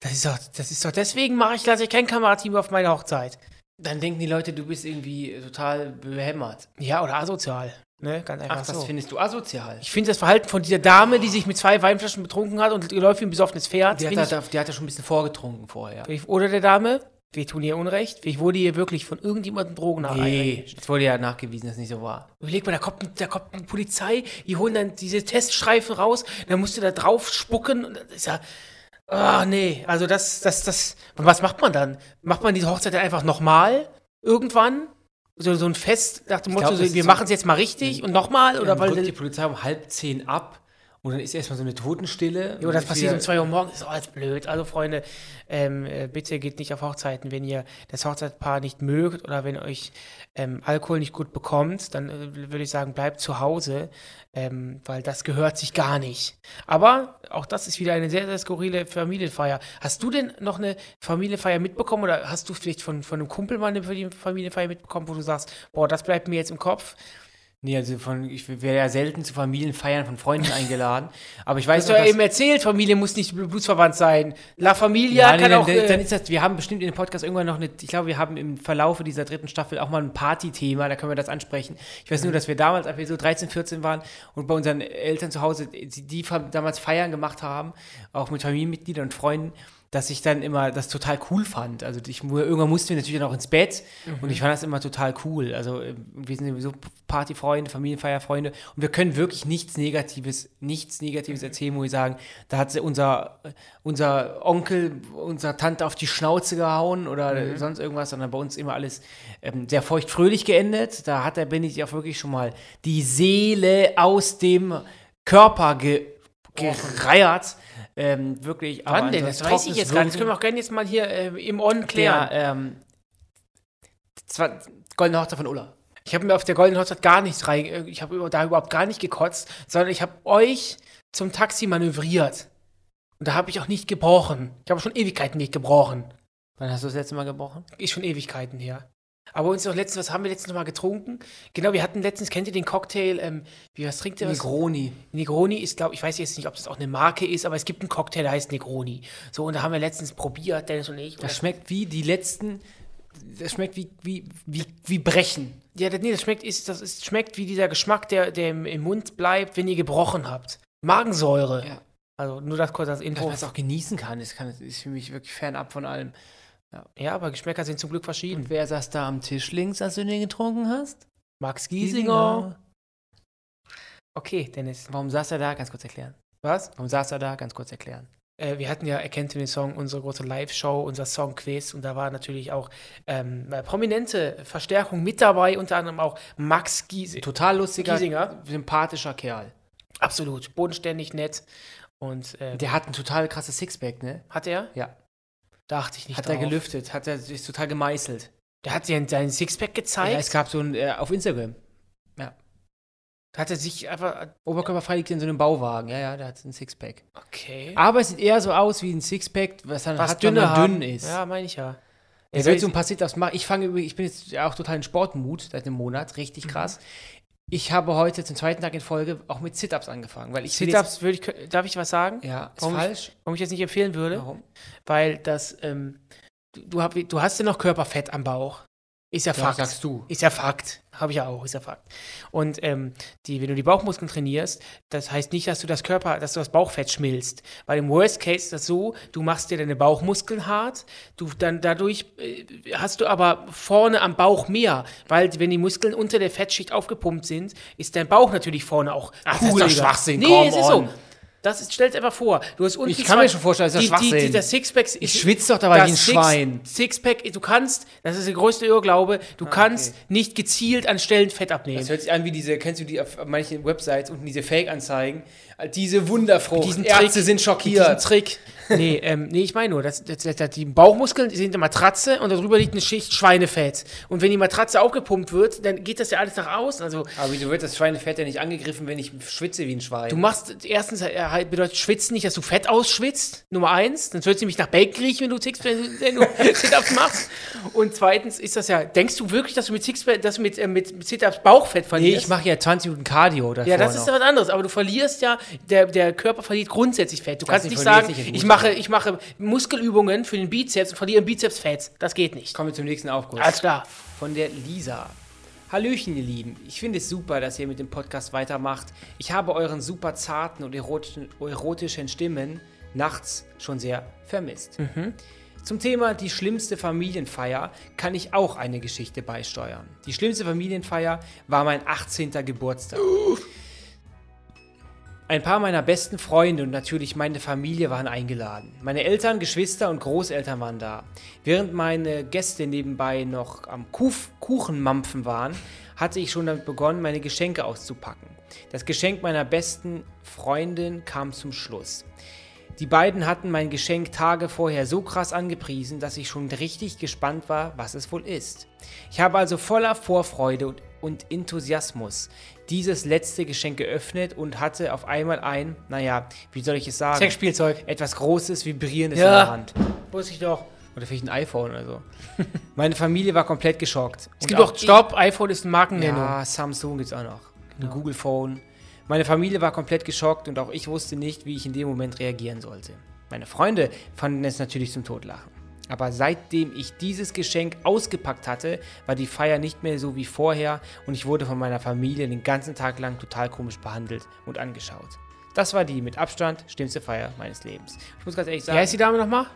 Speaker 1: Das ist doch, das ist doch deswegen mache ich, lasse ich kein Kamerateam auf meine Hochzeit.
Speaker 2: Dann denken die Leute, du bist irgendwie total behämmert.
Speaker 1: Ja, oder asozial. Ne? Ganz einfach
Speaker 2: Ach, das
Speaker 1: so.
Speaker 2: findest du asozial.
Speaker 1: Ich finde das Verhalten von dieser Dame, die sich mit zwei Weinflaschen betrunken hat und läuft wie ein besoffenes Pferd.
Speaker 2: Die hat, da, die hat ja schon ein bisschen vorgetrunken vorher.
Speaker 1: oder der Dame, wir tun ihr Unrecht. Ich wurde ihr wirklich von irgendjemandem Drogen nach
Speaker 2: Nee, es wurde ja nachgewiesen, dass es nicht so war.
Speaker 1: Überleg mal, da kommt, da kommt eine Polizei, die holen dann diese Teststreifen raus, dann musst du da drauf spucken und das ist ja. Ah, nee. Also das, das, das. Und was macht man dann? Macht man diese Hochzeit dann einfach nochmal? Irgendwann? So, so ein Fest nach dem
Speaker 2: Ich
Speaker 1: Motto,
Speaker 2: glaub,
Speaker 1: so, wir
Speaker 2: so-
Speaker 1: machen es jetzt mal richtig und nochmal? Oder weil.
Speaker 2: die Polizei um halb zehn ab und dann ist erstmal so eine Totenstille.
Speaker 1: Jo, das passiert um
Speaker 2: wieder-
Speaker 1: 2 Uhr morgens, ist alles blöd. Also, Freunde, ähm, äh, bitte geht nicht auf Hochzeiten, wenn ihr das Hochzeitspaar nicht mögt oder wenn euch ähm, Alkohol nicht gut bekommt, dann äh, würde ich sagen, bleibt zu Hause, ähm, weil das gehört sich gar nicht. Aber auch das ist wieder eine sehr, sehr skurrile Familienfeier. Hast du denn noch eine Familienfeier mitbekommen oder hast du vielleicht von, von einem Kumpel mal eine Familienfeier mitbekommen, wo du sagst, boah, das bleibt mir jetzt im Kopf?
Speaker 2: Nee, also von, ich wäre ja selten zu Familienfeiern von Freunden eingeladen. Aber ich weiß
Speaker 1: Hast du
Speaker 2: noch,
Speaker 1: ja
Speaker 2: dass-
Speaker 1: eben erzählt, Familie muss nicht blutsverwandt sein. La Familia
Speaker 2: Ja, nee,
Speaker 1: kann
Speaker 2: dann,
Speaker 1: auch... äh,
Speaker 2: dann ist das, wir haben bestimmt in dem Podcast irgendwann noch eine, ich glaube, wir haben im Verlaufe dieser dritten Staffel auch mal ein Party-Thema, da können wir das ansprechen. Ich weiß nur, dass wir damals, als wir so 13, 14 waren und bei unseren Eltern zu Hause, die, die damals Feiern gemacht haben, auch mit Familienmitgliedern und Freunden, dass ich dann immer das total cool fand. Also ich, irgendwann mussten wir natürlich dann auch ins Bett und ich fand das immer total cool. Also äh, wir sind sowieso Partyfreunde, Familienfeierfreunde und wir können wirklich nichts Negatives, nichts Negatives erzählen, wo wir sagen, da hat unser, unser Onkel, unsere Tante auf die Schnauze gehauen oder sonst irgendwas, sondern bei uns immer alles ähm, sehr feuchtfröhlich geendet. Da hat der sich auch wirklich schon mal die Seele aus dem Körper ge gereiert. Ähm, wirklich, aber
Speaker 1: Wann denn? Das weiß ich jetzt gar nicht. Das können wir auch gerne jetzt mal hier äh, im On klären.
Speaker 2: der, ähm, Goldene Hochzeit von Ulla.
Speaker 1: Ich habe mir auf der Goldenen Hochzeit gar nichts rein, äh, ich habe da überhaupt gar nicht gekotzt, sondern ich habe euch zum Taxi manövriert. Und da habe ich auch nicht gebrochen. Ich habe schon Ewigkeiten nicht gebrochen.
Speaker 2: Wann hast du das letzte Mal gebrochen?
Speaker 1: Ist schon Ewigkeiten her. Aber uns noch letztens, was haben wir letztens noch mal getrunken? Genau, wir hatten letztens, kennt ihr den Cocktail, ähm, wie was trinkt ihr? Was?
Speaker 2: Negroni.
Speaker 1: Negroni ist, glaube ich, weiß jetzt nicht, ob das auch eine Marke ist, aber es gibt einen Cocktail, der heißt Negroni. So, und da haben wir letztens probiert, Dennis und ich.
Speaker 2: Das schmeckt wie die letzten, das schmeckt wie, wie, wie, wie Brechen.
Speaker 1: Ja, das, nee, das schmeckt, ist, das ist, schmeckt wie dieser Geschmack, der, der im, im Mund bleibt, wenn ihr gebrochen habt. Magensäure.
Speaker 2: Ja.
Speaker 1: Also nur das kurz als
Speaker 2: Dass
Speaker 1: Info.
Speaker 2: man es auch genießen kann, ist, kann, ist für mich wirklich fernab von allem. Ja.
Speaker 1: Ja, aber Geschmäcker sind zum Glück verschieden.
Speaker 2: Und wer saß da am Tisch links, als du den getrunken hast?
Speaker 1: Max Giesinger. Okay, Dennis.
Speaker 2: Warum saß er da? Ganz kurz erklären.
Speaker 1: Was?
Speaker 2: Warum saß er da? Ganz kurz erklären.
Speaker 1: Äh, wir hatten ja Erkennt den Song, unsere große Live-Show, unser Song-Quiz und da war natürlich auch ähm, äh, prominente Verstärkung mit dabei, unter anderem auch Max Giesinger.
Speaker 2: Total lustiger,
Speaker 1: Giesinger.
Speaker 2: sympathischer Kerl.
Speaker 1: Absolut, bodenständig, nett. Und äh,
Speaker 2: Der hat ein total krasses Sixpack, ne?
Speaker 1: hat er?
Speaker 2: Ja.
Speaker 1: Dachte ich nicht
Speaker 2: Hat
Speaker 1: drauf.
Speaker 2: er gelüftet, hat er sich total gemeißelt.
Speaker 1: Der hat dir seinen Sixpack gezeigt.
Speaker 2: Ja, es gab so ein, äh, auf Instagram.
Speaker 1: hat er sich einfach.
Speaker 2: Oberkörperfrei liegt in so einem Bauwagen. Ja, ja, der hat ein Sixpack.
Speaker 1: Okay.
Speaker 2: Aber es sieht eher so aus wie ein Sixpack, was dann
Speaker 1: Was
Speaker 2: hat, wenn
Speaker 1: dünner
Speaker 2: man
Speaker 1: haben.
Speaker 2: dünn ist.
Speaker 1: Ja, meine ich ja.
Speaker 2: Er wird so ein paar Sit-Ups machen. Ich fange ich bin jetzt auch total in Sportmut seit einem Monat, richtig
Speaker 1: Mhm.
Speaker 2: Ich habe heute zum zweiten Tag in Folge auch mit Sit-Ups angefangen, weil ich
Speaker 1: Sit-Ups würde ich. Darf ich was sagen?
Speaker 2: Ja, ist
Speaker 1: Warum ich-
Speaker 2: falsch.
Speaker 1: Warum ich das nicht empfehlen würde?
Speaker 2: Warum?
Speaker 1: Weil das. Ähm, du, du, hab, du hast ja noch Körperfett am Bauch. Ist ja
Speaker 2: Ja,
Speaker 1: Fakt.
Speaker 2: sagst du.
Speaker 1: Ist ja Fakt. Habe ich ja auch, ist ja Fakt. Und ähm, die, wenn du die Bauchmuskeln trainierst, das heißt nicht, dass du das Körper, dass du das Bauchfett schmilzt. Weil im Worst Case ist das so, du machst dir deine Bauchmuskeln hart, du dann dadurch äh, hast du aber vorne am Bauch mehr, weil wenn die Muskeln unter der Fettschicht aufgepumpt sind, ist dein Bauch natürlich vorne auch
Speaker 2: Ach, das ist doch. Schwachsinn,
Speaker 1: Nee,
Speaker 2: come
Speaker 1: es ist so. Das ist, stellt einfach vor, du hast unten
Speaker 2: Ich kann mir schon vorstellen, das ist
Speaker 1: die, die,
Speaker 2: Schwachsinn.
Speaker 1: die, das Sixpack ist,
Speaker 2: Ich schwitze doch dabei wie ein
Speaker 1: Six-
Speaker 2: Schwein.
Speaker 1: Sixpack, du kannst, das ist der größte Irrglaube, du kannst
Speaker 2: okay.
Speaker 1: nicht gezielt an Stellen Fett abnehmen.
Speaker 2: Das hört sich an wie diese, kennst du die auf manchen Websites unten diese Fake-Anzeigen? Diese Wunderfrucht.
Speaker 1: diesen
Speaker 2: Ärzte sind schockiert.
Speaker 1: diesem Trick. Nee, ähm, nee, ich meine nur, das, das, das, die Bauchmuskeln sind eine Matratze und darüber liegt eine Schicht Schweinefett. Und wenn die Matratze aufgepumpt wird, dann geht das ja alles nach außen. Also
Speaker 2: Aber wieso wird das Schweinefett ja nicht angegriffen, wenn ich schwitze wie ein Schwein?
Speaker 1: du machst, erstens äh, halt bedeutet Schwitzen nicht, dass du Fett ausschwitzt, Nummer eins. Dann sollst du nämlich nach Bacon riechen, wenn du Six, wenn du, wenn du <laughs> Sit-Ups machst. Und zweitens ist das ja, denkst du wirklich, dass du mit Six, dass du mit, äh, mit, mit Sit-Ups Bauchfett
Speaker 2: nee,
Speaker 1: verlierst?
Speaker 2: ich mache ja 20 Minuten Cardio davor
Speaker 1: Ja, das ist
Speaker 2: noch.
Speaker 1: ja was anderes, aber du verlierst ja, der, der Körper verliert grundsätzlich Fett. Du
Speaker 2: Das
Speaker 1: kannst
Speaker 2: nicht,
Speaker 1: sagen,
Speaker 2: nicht
Speaker 1: ich
Speaker 2: Muskeln.
Speaker 1: Mache, ich mache Muskelübungen für den Bizeps und verliere im Bizeps Fett. Das geht nicht.
Speaker 2: Kommen wir zum nächsten Aufguss.
Speaker 1: Alles klar.
Speaker 2: Von der Lisa. Hallöchen, ihr Lieben. Ich finde es super, dass ihr mit dem Podcast weitermacht. Ich habe euren super zarten und erotischen, erotischen Stimmen nachts schon sehr vermisst. Zum Thema die schlimmste Familienfeier kann ich auch eine Geschichte beisteuern. Die schlimmste Familienfeier war mein 18. Geburtstag. Ein paar meiner besten Freunde und natürlich meine Familie waren eingeladen. Meine Eltern, Geschwister und Großeltern waren da. Während meine Gäste nebenbei noch am Kuf Kuchenmampfen waren, hatte ich schon damit begonnen, meine Geschenke auszupacken. Das Geschenk meiner besten Freundin kam zum Schluss. Die beiden hatten mein Geschenk Tage vorher so krass angepriesen, dass ich schon richtig gespannt war, was es wohl ist. Ich habe also voller Vorfreude und, und Enthusiasmus dieses letzte Geschenk geöffnet und hatte auf einmal ein, naja, wie soll ich es sagen?
Speaker 1: Sexspielzeug.
Speaker 2: Etwas Großes, Vibrierendes
Speaker 1: Ja.
Speaker 2: in der Hand.
Speaker 1: Wusste ich doch.
Speaker 2: Oder vielleicht ein iPhone oder so. <laughs> Meine Familie war komplett geschockt.
Speaker 1: Es gibt doch, Stopp, iPhone ist eine Markennennung.
Speaker 2: Ja, Samsung gibt's auch noch. Ein Google Phone. Meine Familie war komplett geschockt und auch ich wusste nicht, wie ich in dem Moment reagieren sollte. Meine Freunde fanden es natürlich zum Totlachen. Aber seitdem ich dieses Geschenk ausgepackt hatte, war die Feier nicht mehr so wie vorher und ich wurde von meiner Familie den ganzen Tag lang total komisch behandelt und angeschaut. Das war die mit Abstand schlimmste Feier meines Lebens. Ich muss ganz ehrlich
Speaker 1: Wie
Speaker 2: sagen,
Speaker 1: heißt die Dame nochmal?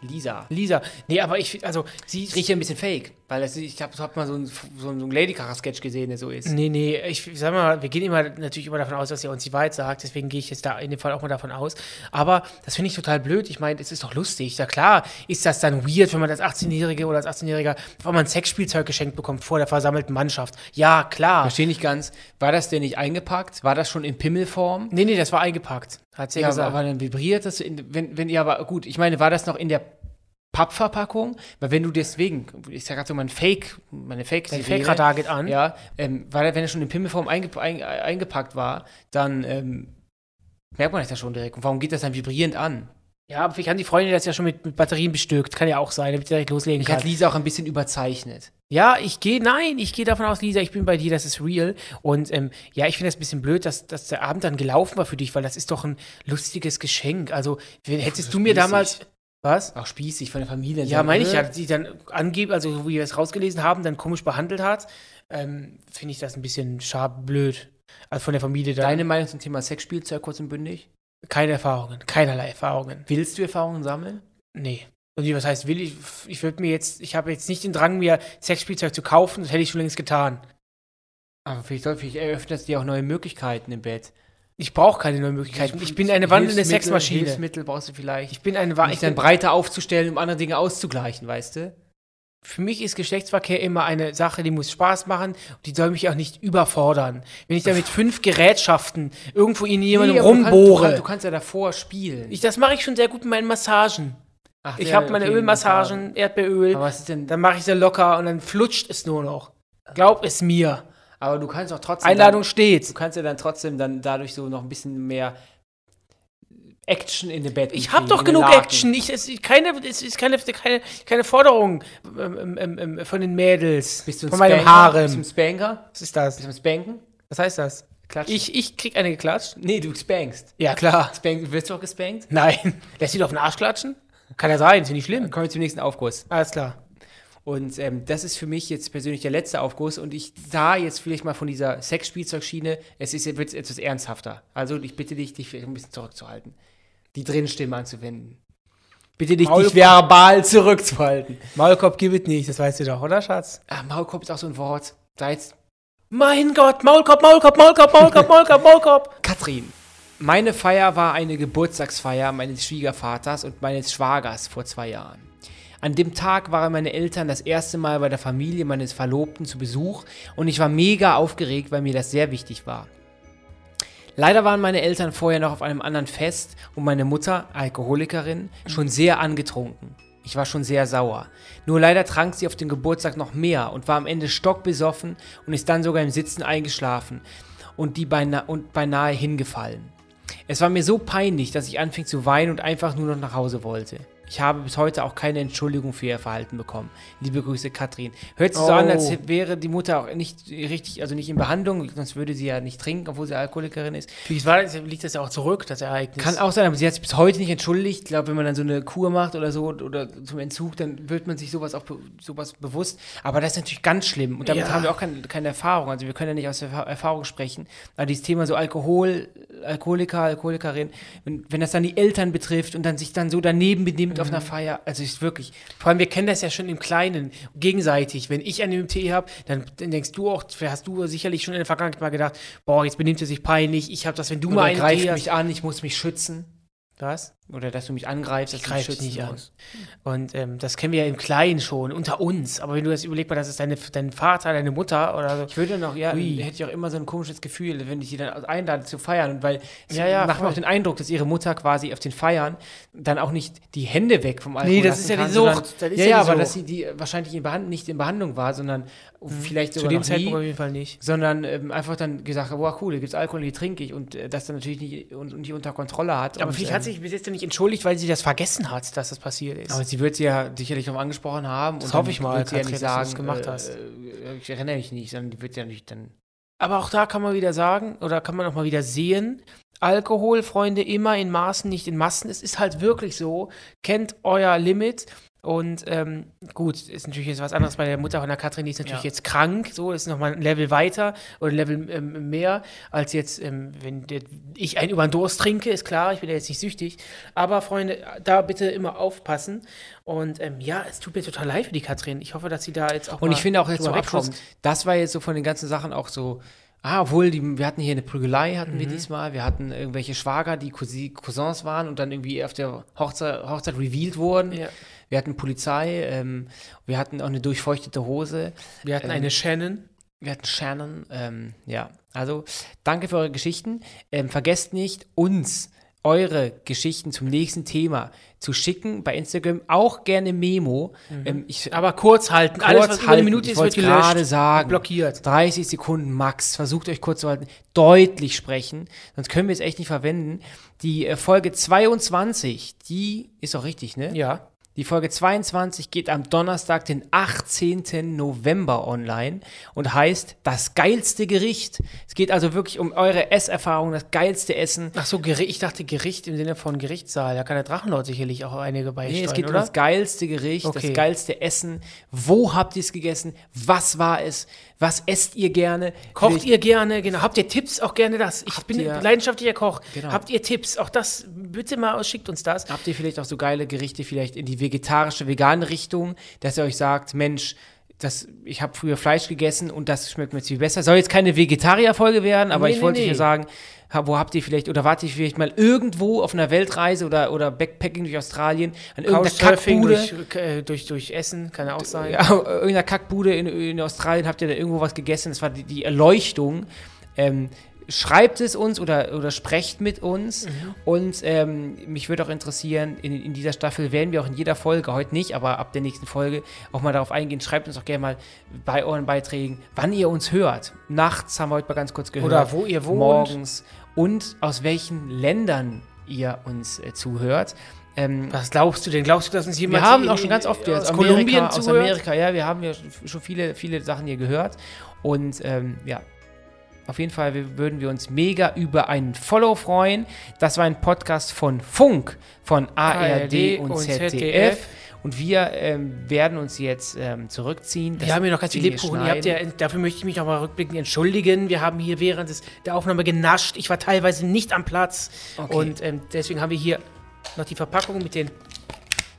Speaker 2: Lisa.
Speaker 1: Lisa. Nee, aber ich, also, sie
Speaker 2: Ich rieche ein bisschen fake, weil das, ich habe hab mal so einen, so einen Ladykracher-Sketch gesehen, der so ist.
Speaker 1: Nee, nee, ich sag mal, wir gehen immer natürlich immer davon aus, dass er uns die Wahrheit sagt, deswegen gehe ich jetzt da in dem Fall auch mal davon aus. Aber das finde ich total blöd. Ich meine, es ist doch lustig. Ja klar, ist das dann weird, wenn man als 18-Jährige oder als 18-Jähriger auf einmal ein Sexspielzeug geschenkt bekommt vor der versammelten Mannschaft. Ja, klar.
Speaker 2: Verstehe nicht ganz. War das denn nicht eingepackt? War das schon in Pimmelform?
Speaker 1: Nee, nee, das war eingepackt. Hat sie ja,
Speaker 2: Ja,
Speaker 1: gesagt.
Speaker 2: aber dann vibriert das, in, wenn, wenn, ja, aber gut, ich meine, war das noch in der Pappverpackung? Weil wenn du deswegen, ich sag gerade so, mein Fake, meine fake
Speaker 1: Dein Fake-Radar geht an.
Speaker 2: Ja, ähm, weil wenn er schon in Pimmelform einge, ein, eingepackt war, dann ähm, merkt man das ja schon direkt. Und warum geht das dann vibrierend an?
Speaker 1: Ja, aber vielleicht haben die Freunde das ja schon mit, mit Batterien bestückt. Kann ja auch sein, damit sie direkt loslegen
Speaker 2: Ich
Speaker 1: kann.
Speaker 2: hat Lisa auch ein bisschen überzeichnet.
Speaker 1: Ja, ich gehe, nein, ich gehe davon aus, Lisa, ich bin bei dir, das ist real. Und ähm, ja, ich finde das ein bisschen blöd, dass, dass der Abend dann gelaufen war für dich, weil das ist doch ein lustiges Geschenk. Also, wenn- hättest du mir damals. Was?
Speaker 2: Auch spießig von der Familie.
Speaker 1: Ja, meine ich
Speaker 2: äh,
Speaker 1: ja, die dann angeben, also so wie wir es rausgelesen haben, dann komisch behandelt hat, ähm, finde ich das ein bisschen scharf blöd. Also von der Familie dann.
Speaker 2: Deine Meinung zum Thema Sexspielzeug kurz und bündig?
Speaker 1: keine Erfahrungen, keinerlei Erfahrungen.
Speaker 2: Willst du Erfahrungen sammeln?
Speaker 1: Nee. Und wie, was heißt, will ich, ich würde mir jetzt, ich habe jetzt nicht den Drang, mir Sexspielzeug zu kaufen, das hätte ich schon längst getan.
Speaker 2: Aber vielleicht, vielleicht eröffnet es dir auch neue Möglichkeiten im Bett.
Speaker 1: Ich brauche keine neuen Möglichkeiten. Ich bin eine wandelnde Sexmaschine.
Speaker 2: Hilfsmittel brauchst du vielleicht.
Speaker 1: Ich bin eine
Speaker 2: um
Speaker 1: wa-
Speaker 2: dich
Speaker 1: ich
Speaker 2: dann breiter aufzustellen, um andere Dinge auszugleichen, weißt du?
Speaker 1: Für mich ist Geschlechtsverkehr immer eine Sache, die muss Spaß machen und die soll mich auch nicht überfordern. Wenn ich da mit fünf Gerätschaften irgendwo in jemandem
Speaker 2: Nee, aber du kannst- Du,
Speaker 1: rumbohre.
Speaker 2: kannst, du kannst ja davor spielen.
Speaker 1: ich, das mache ich schon sehr gut mit meinen Massagen.
Speaker 2: Ach,
Speaker 1: Ich habe meine
Speaker 2: okay,
Speaker 1: Ölmassagen, Erdbeeröl,
Speaker 2: Aber was ist denn.
Speaker 1: dann mache ich sie locker und dann flutscht es nur noch. Glaub es mir.
Speaker 2: Aber du kannst auch trotzdem.
Speaker 1: Einladung
Speaker 2: Dann,
Speaker 1: steht.
Speaker 2: du kannst ja dann trotzdem dann dadurch so noch ein bisschen mehr Action in den Bett.
Speaker 1: Ich habe doch genug
Speaker 2: Laken.
Speaker 1: Action. Ich, es, ist keine, es ist keine, keine, keine Forderung ähm, ähm, ähm, von den Mädels.
Speaker 2: Bist du ein
Speaker 1: von meinem
Speaker 2: Spanker? Bist du ein. Spanker?
Speaker 1: Was ist das?
Speaker 2: Bist du ein Spanken?
Speaker 1: Was heißt das?
Speaker 2: Klatschen?
Speaker 1: Ich, ich krieg eine geklatscht?
Speaker 2: Nee, du spankst.
Speaker 1: Ja, klar.
Speaker 2: Spank, wirst du auch gespankt?
Speaker 1: Nein. <laughs> Lässt sie doch auf den Arsch klatschen? Kann ja sein, ist ja nicht schlimm.
Speaker 2: Dann kommen wir zum nächsten Aufguss.
Speaker 1: Alles klar.
Speaker 2: Und ähm, das ist für mich jetzt persönlich der letzte Aufguss. Und ich sah jetzt vielleicht mal von dieser Sexspielzeugschiene, es ist, wird etwas ernsthafter. Also ich bitte dich, dich vielleicht ein bisschen zurückzuhalten. Die Drinnenstimme anzuwenden. Bitte dich,
Speaker 1: Maul-
Speaker 2: dich verbal zurückzuhalten.
Speaker 1: Maulkorb gibt es nicht, das weißt du doch, oder, Schatz?
Speaker 2: Ah, Maulkorb ist auch so ein Wort. Da jetzt
Speaker 1: Mein Gott, Maulkorb, Maulkorb, Maulkorb, Maulkorb, Maulkorb, Maulkorb. <laughs>
Speaker 2: Katrin. Meine Feier war eine Geburtstagsfeier meines Schwiegervaters und meines Schwagers vor zwei Jahren. An dem Tag waren meine Eltern das erste Mal bei der Familie meines Verlobten zu Besuch und ich war mega aufgeregt, weil mir das sehr wichtig war. Leider waren meine Eltern vorher noch auf einem anderen Fest und meine Mutter, Alkoholikerin, schon sehr angetrunken. Ich war schon sehr sauer. Nur leider trank sie auf dem Geburtstag noch mehr und war am Ende stockbesoffen und ist dann sogar im Sitzen eingeschlafen und, die beina und beinahe hingefallen. Es war mir so peinlich, dass ich anfing zu weinen und einfach nur noch nach Hause wollte. Ich habe bis heute auch keine Entschuldigung für ihr Verhalten bekommen. Liebe Grüße, Katrin. Hört sich so
Speaker 1: Oh.
Speaker 2: an, als wäre die Mutter auch nicht richtig, also nicht in Behandlung, sonst würde sie ja nicht trinken, obwohl sie Alkoholikerin ist.
Speaker 1: Vielleicht war, liegt das ja auch zurück, das Ereignis.
Speaker 2: Kann auch sein, aber sie hat sich bis heute nicht entschuldigt. Ich glaube, wenn man dann so eine Kur macht oder so oder zum Entzug, dann wird man sich sowas auch sowas bewusst. Aber das ist natürlich ganz schlimm und damit
Speaker 1: Ja.
Speaker 2: haben wir auch keine, keine Erfahrung. Also wir können ja nicht aus Erfa- Erfahrung sprechen. Aber dieses Thema so Alkohol, Alkoholiker, Alkoholikerin, wenn, wenn das dann die Eltern betrifft und dann sich dann so daneben benimmt auf einer Feier, also ist wirklich,
Speaker 1: Vor allem, wir kennen das ja schon im Kleinen, gegenseitig. Wenn ich einen Tee habe, dann, dann denkst du auch, hast du sicherlich schon in der Vergangenheit mal gedacht, boah, jetzt benimmt er sich peinlich, ich habe das, wenn du mal
Speaker 2: oder
Speaker 1: einen
Speaker 2: greift
Speaker 1: Tee hast.
Speaker 2: mich an, ich muss mich schützen.
Speaker 1: Was?
Speaker 2: Oder dass du mich angreifst,
Speaker 1: Ich
Speaker 2: dass du
Speaker 1: greife
Speaker 2: mich schützen
Speaker 1: nicht an.
Speaker 2: musst.
Speaker 1: Und ähm, das kennen wir ja im Kleinen schon, unter uns. Aber wenn du das überlegst, mal, das ist deine, dein Vater, deine Mutter oder so.
Speaker 2: Ich würde noch, ja,
Speaker 1: Ui.
Speaker 2: hätte ich auch immer so ein komisches Gefühl, wenn ich sie dann einlade zu feiern. Weil es
Speaker 1: Ja, ja,
Speaker 2: macht mir
Speaker 1: voll.
Speaker 2: auch den Eindruck, dass ihre Mutter quasi auf den Feiern dann auch nicht die Hände weg vom Alkohol
Speaker 1: Nee, das ist ja die Sucht.
Speaker 2: sondern-
Speaker 1: Das ist
Speaker 2: ja,
Speaker 1: ja die
Speaker 2: aber
Speaker 1: Sucht.
Speaker 2: dass sie die wahrscheinlich in Behand nicht in Behandlung war, sondern vielleicht
Speaker 1: Zu
Speaker 2: sogar
Speaker 1: dem
Speaker 2: noch
Speaker 1: Zeitpunkt auf
Speaker 2: nie,
Speaker 1: jeden Fall nicht.
Speaker 2: sondern ähm, einfach dann gesagt boah, cool, hier gibt's Alkohol, hier trinke ich und äh, das dann natürlich nicht, und, und nicht unter Kontrolle hat.
Speaker 1: Aber
Speaker 2: und,
Speaker 1: vielleicht
Speaker 2: ähm,
Speaker 1: hat sich bis jetzt nicht entschuldigt, weil sie das vergessen hat, dass das passiert ist.
Speaker 2: aber sie wird sie ja sicherlich noch angesprochen haben.
Speaker 1: Das
Speaker 2: und
Speaker 1: hoffe ich mal,
Speaker 2: Wird sie ja
Speaker 1: Katrin,
Speaker 2: nicht
Speaker 1: dass du
Speaker 2: sagen,
Speaker 1: das gemacht hast.
Speaker 2: Äh, ich erinnere mich nicht, sondern die wird ja nicht dann
Speaker 1: Aber auch da kann man wieder sagen, oder kann man auch mal wieder sehen, Alkohol, Freunde, immer in Maßen, nicht in Massen. Es ist halt wirklich so. Kennt euer Limit. Und ähm, gut, ist natürlich jetzt was anderes bei der Mutter von der Katrin, die ist natürlich
Speaker 2: Ja.
Speaker 1: jetzt krank, so ist nochmal ein Level weiter oder ein Level ähm, mehr, als jetzt, ähm, wenn der, ich einen über den Durst trinke, ist klar, ich bin ja jetzt nicht süchtig. Aber Freunde, da bitte immer aufpassen. Und ähm, ja, es tut mir total leid für die Katrin. Ich hoffe, dass sie da jetzt auch
Speaker 2: Und ich finde auch jetzt zum Abschluss, das war jetzt so von den ganzen Sachen auch so, ah, obwohl, die, wir hatten hier eine Prügelei, hatten
Speaker 1: Mhm.
Speaker 2: wir diesmal, wir hatten irgendwelche Schwager, die Cousi- Cousins waren und dann irgendwie auf der Hochzeit, Hochzeit revealed wurden.
Speaker 1: Ja.
Speaker 2: Wir hatten Polizei, ähm, wir hatten auch eine durchfeuchtete Hose,
Speaker 1: Wir hatten
Speaker 2: Ähm,
Speaker 1: eine Shannon.
Speaker 2: wir hatten Shannon, ähm, ja, also danke für eure Geschichten. Ähm, vergesst nicht, uns eure Geschichten zum nächsten Thema zu schicken bei Instagram, auch gerne Memo. Ähm, ich,
Speaker 1: Aber kurz halten.
Speaker 2: Kurz
Speaker 1: Alles, was über eine
Speaker 2: halten.
Speaker 1: Minute
Speaker 2: Ich
Speaker 1: ist, wird
Speaker 2: gerade sagen.
Speaker 1: Blockiert.
Speaker 2: 30 Sekunden max. Versucht euch kurz zu halten. Deutlich sprechen. Sonst können wir es echt nicht verwenden. Die äh, Folge 22, die ist auch richtig, ne?
Speaker 1: Ja.
Speaker 2: Die Folge 22 geht am Donnerstag, den 18. November online und heißt das geilste Gericht. Es geht also wirklich um eure Esserfahrung, das geilste Essen.
Speaker 1: Ach so, Gericht, ich dachte Gericht im Sinne von Gerichtssaal. Da kann der Drachenlord sicherlich auch einige beisteuern,
Speaker 2: Nee, es geht um
Speaker 1: oder?
Speaker 2: das geilste Gericht,
Speaker 1: Okay.
Speaker 2: das geilste Essen. Wo habt ihr es gegessen? Was war es? Was esst ihr gerne?
Speaker 1: Kocht
Speaker 2: Vielleicht-
Speaker 1: ihr gerne, genau. Habt ihr Tipps? Auch gerne das. Ich
Speaker 2: Habt
Speaker 1: bin
Speaker 2: ihr-
Speaker 1: ein leidenschaftlicher Koch.
Speaker 2: Genau.
Speaker 1: Habt ihr Tipps? Auch das bitte mal, schickt uns das.
Speaker 2: Habt ihr vielleicht auch so geile Gerichte, vielleicht in die vegetarische, vegane Richtung, dass ihr euch sagt, Mensch, das, ich habe früher Fleisch gegessen und das schmeckt mir jetzt viel besser. Soll jetzt keine Vegetarier-Folge werden, aber
Speaker 1: Nee,
Speaker 2: ich
Speaker 1: nee,
Speaker 2: wollte
Speaker 1: nee.
Speaker 2: hier sagen, wo habt ihr vielleicht, oder wart ihr vielleicht mal irgendwo auf einer Weltreise oder, oder Backpacking durch Australien an irgendeiner Kackbude?
Speaker 1: durch, äh, durch, durch Essen, kann ja auch sein.
Speaker 2: Ja, <laughs> irgendeiner Kackbude in, in Australien habt ihr da irgendwo was gegessen, das war die, die Erleuchtung. Ähm, schreibt es uns oder, oder sprecht mit uns. Und ähm, mich würde auch interessieren, in, in dieser Staffel werden wir auch in jeder Folge, heute nicht, aber ab der nächsten Folge auch mal darauf eingehen. Schreibt uns auch gerne mal bei euren Beiträgen, wann ihr uns hört. Nachts haben wir heute mal ganz kurz gehört.
Speaker 1: Oder wo ihr wohnt.
Speaker 2: Morgens. Und aus welchen Ländern ihr uns äh, zuhört. Ähm,
Speaker 1: Was glaubst du denn? Glaubst du, dass uns jemand
Speaker 2: wir haben auch schon ganz oft
Speaker 1: aus
Speaker 2: aus
Speaker 1: Kolumbien
Speaker 2: Amerika, aus
Speaker 1: zuhört?
Speaker 2: Amerika, ja, wir haben ja schon viele, viele Sachen hier gehört. Und ähm, ja, auf jeden Fall würden wir uns mega über einen Follow freuen. Das war ein Podcast von Funk, von ARD, und,
Speaker 1: und
Speaker 2: ZDF.
Speaker 1: ZDF.
Speaker 2: Und wir ähm, werden uns jetzt ähm, zurückziehen.
Speaker 1: Wir haben hier noch ganz viel Lebkuchen. Ihr habt ja, dafür möchte ich mich auch mal rückblickend entschuldigen. Wir haben hier während des, der Aufnahme genascht. Ich war teilweise nicht am Platz.
Speaker 2: Okay.
Speaker 1: Und ähm, deswegen haben wir hier noch die Verpackung mit den,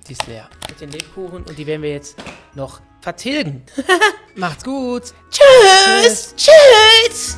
Speaker 2: Die ist leer.
Speaker 1: mit den Lebkuchen. Und die werden wir jetzt noch vertilgen. <laughs>
Speaker 2: Macht's gut.
Speaker 1: Tschüss! Tschüss!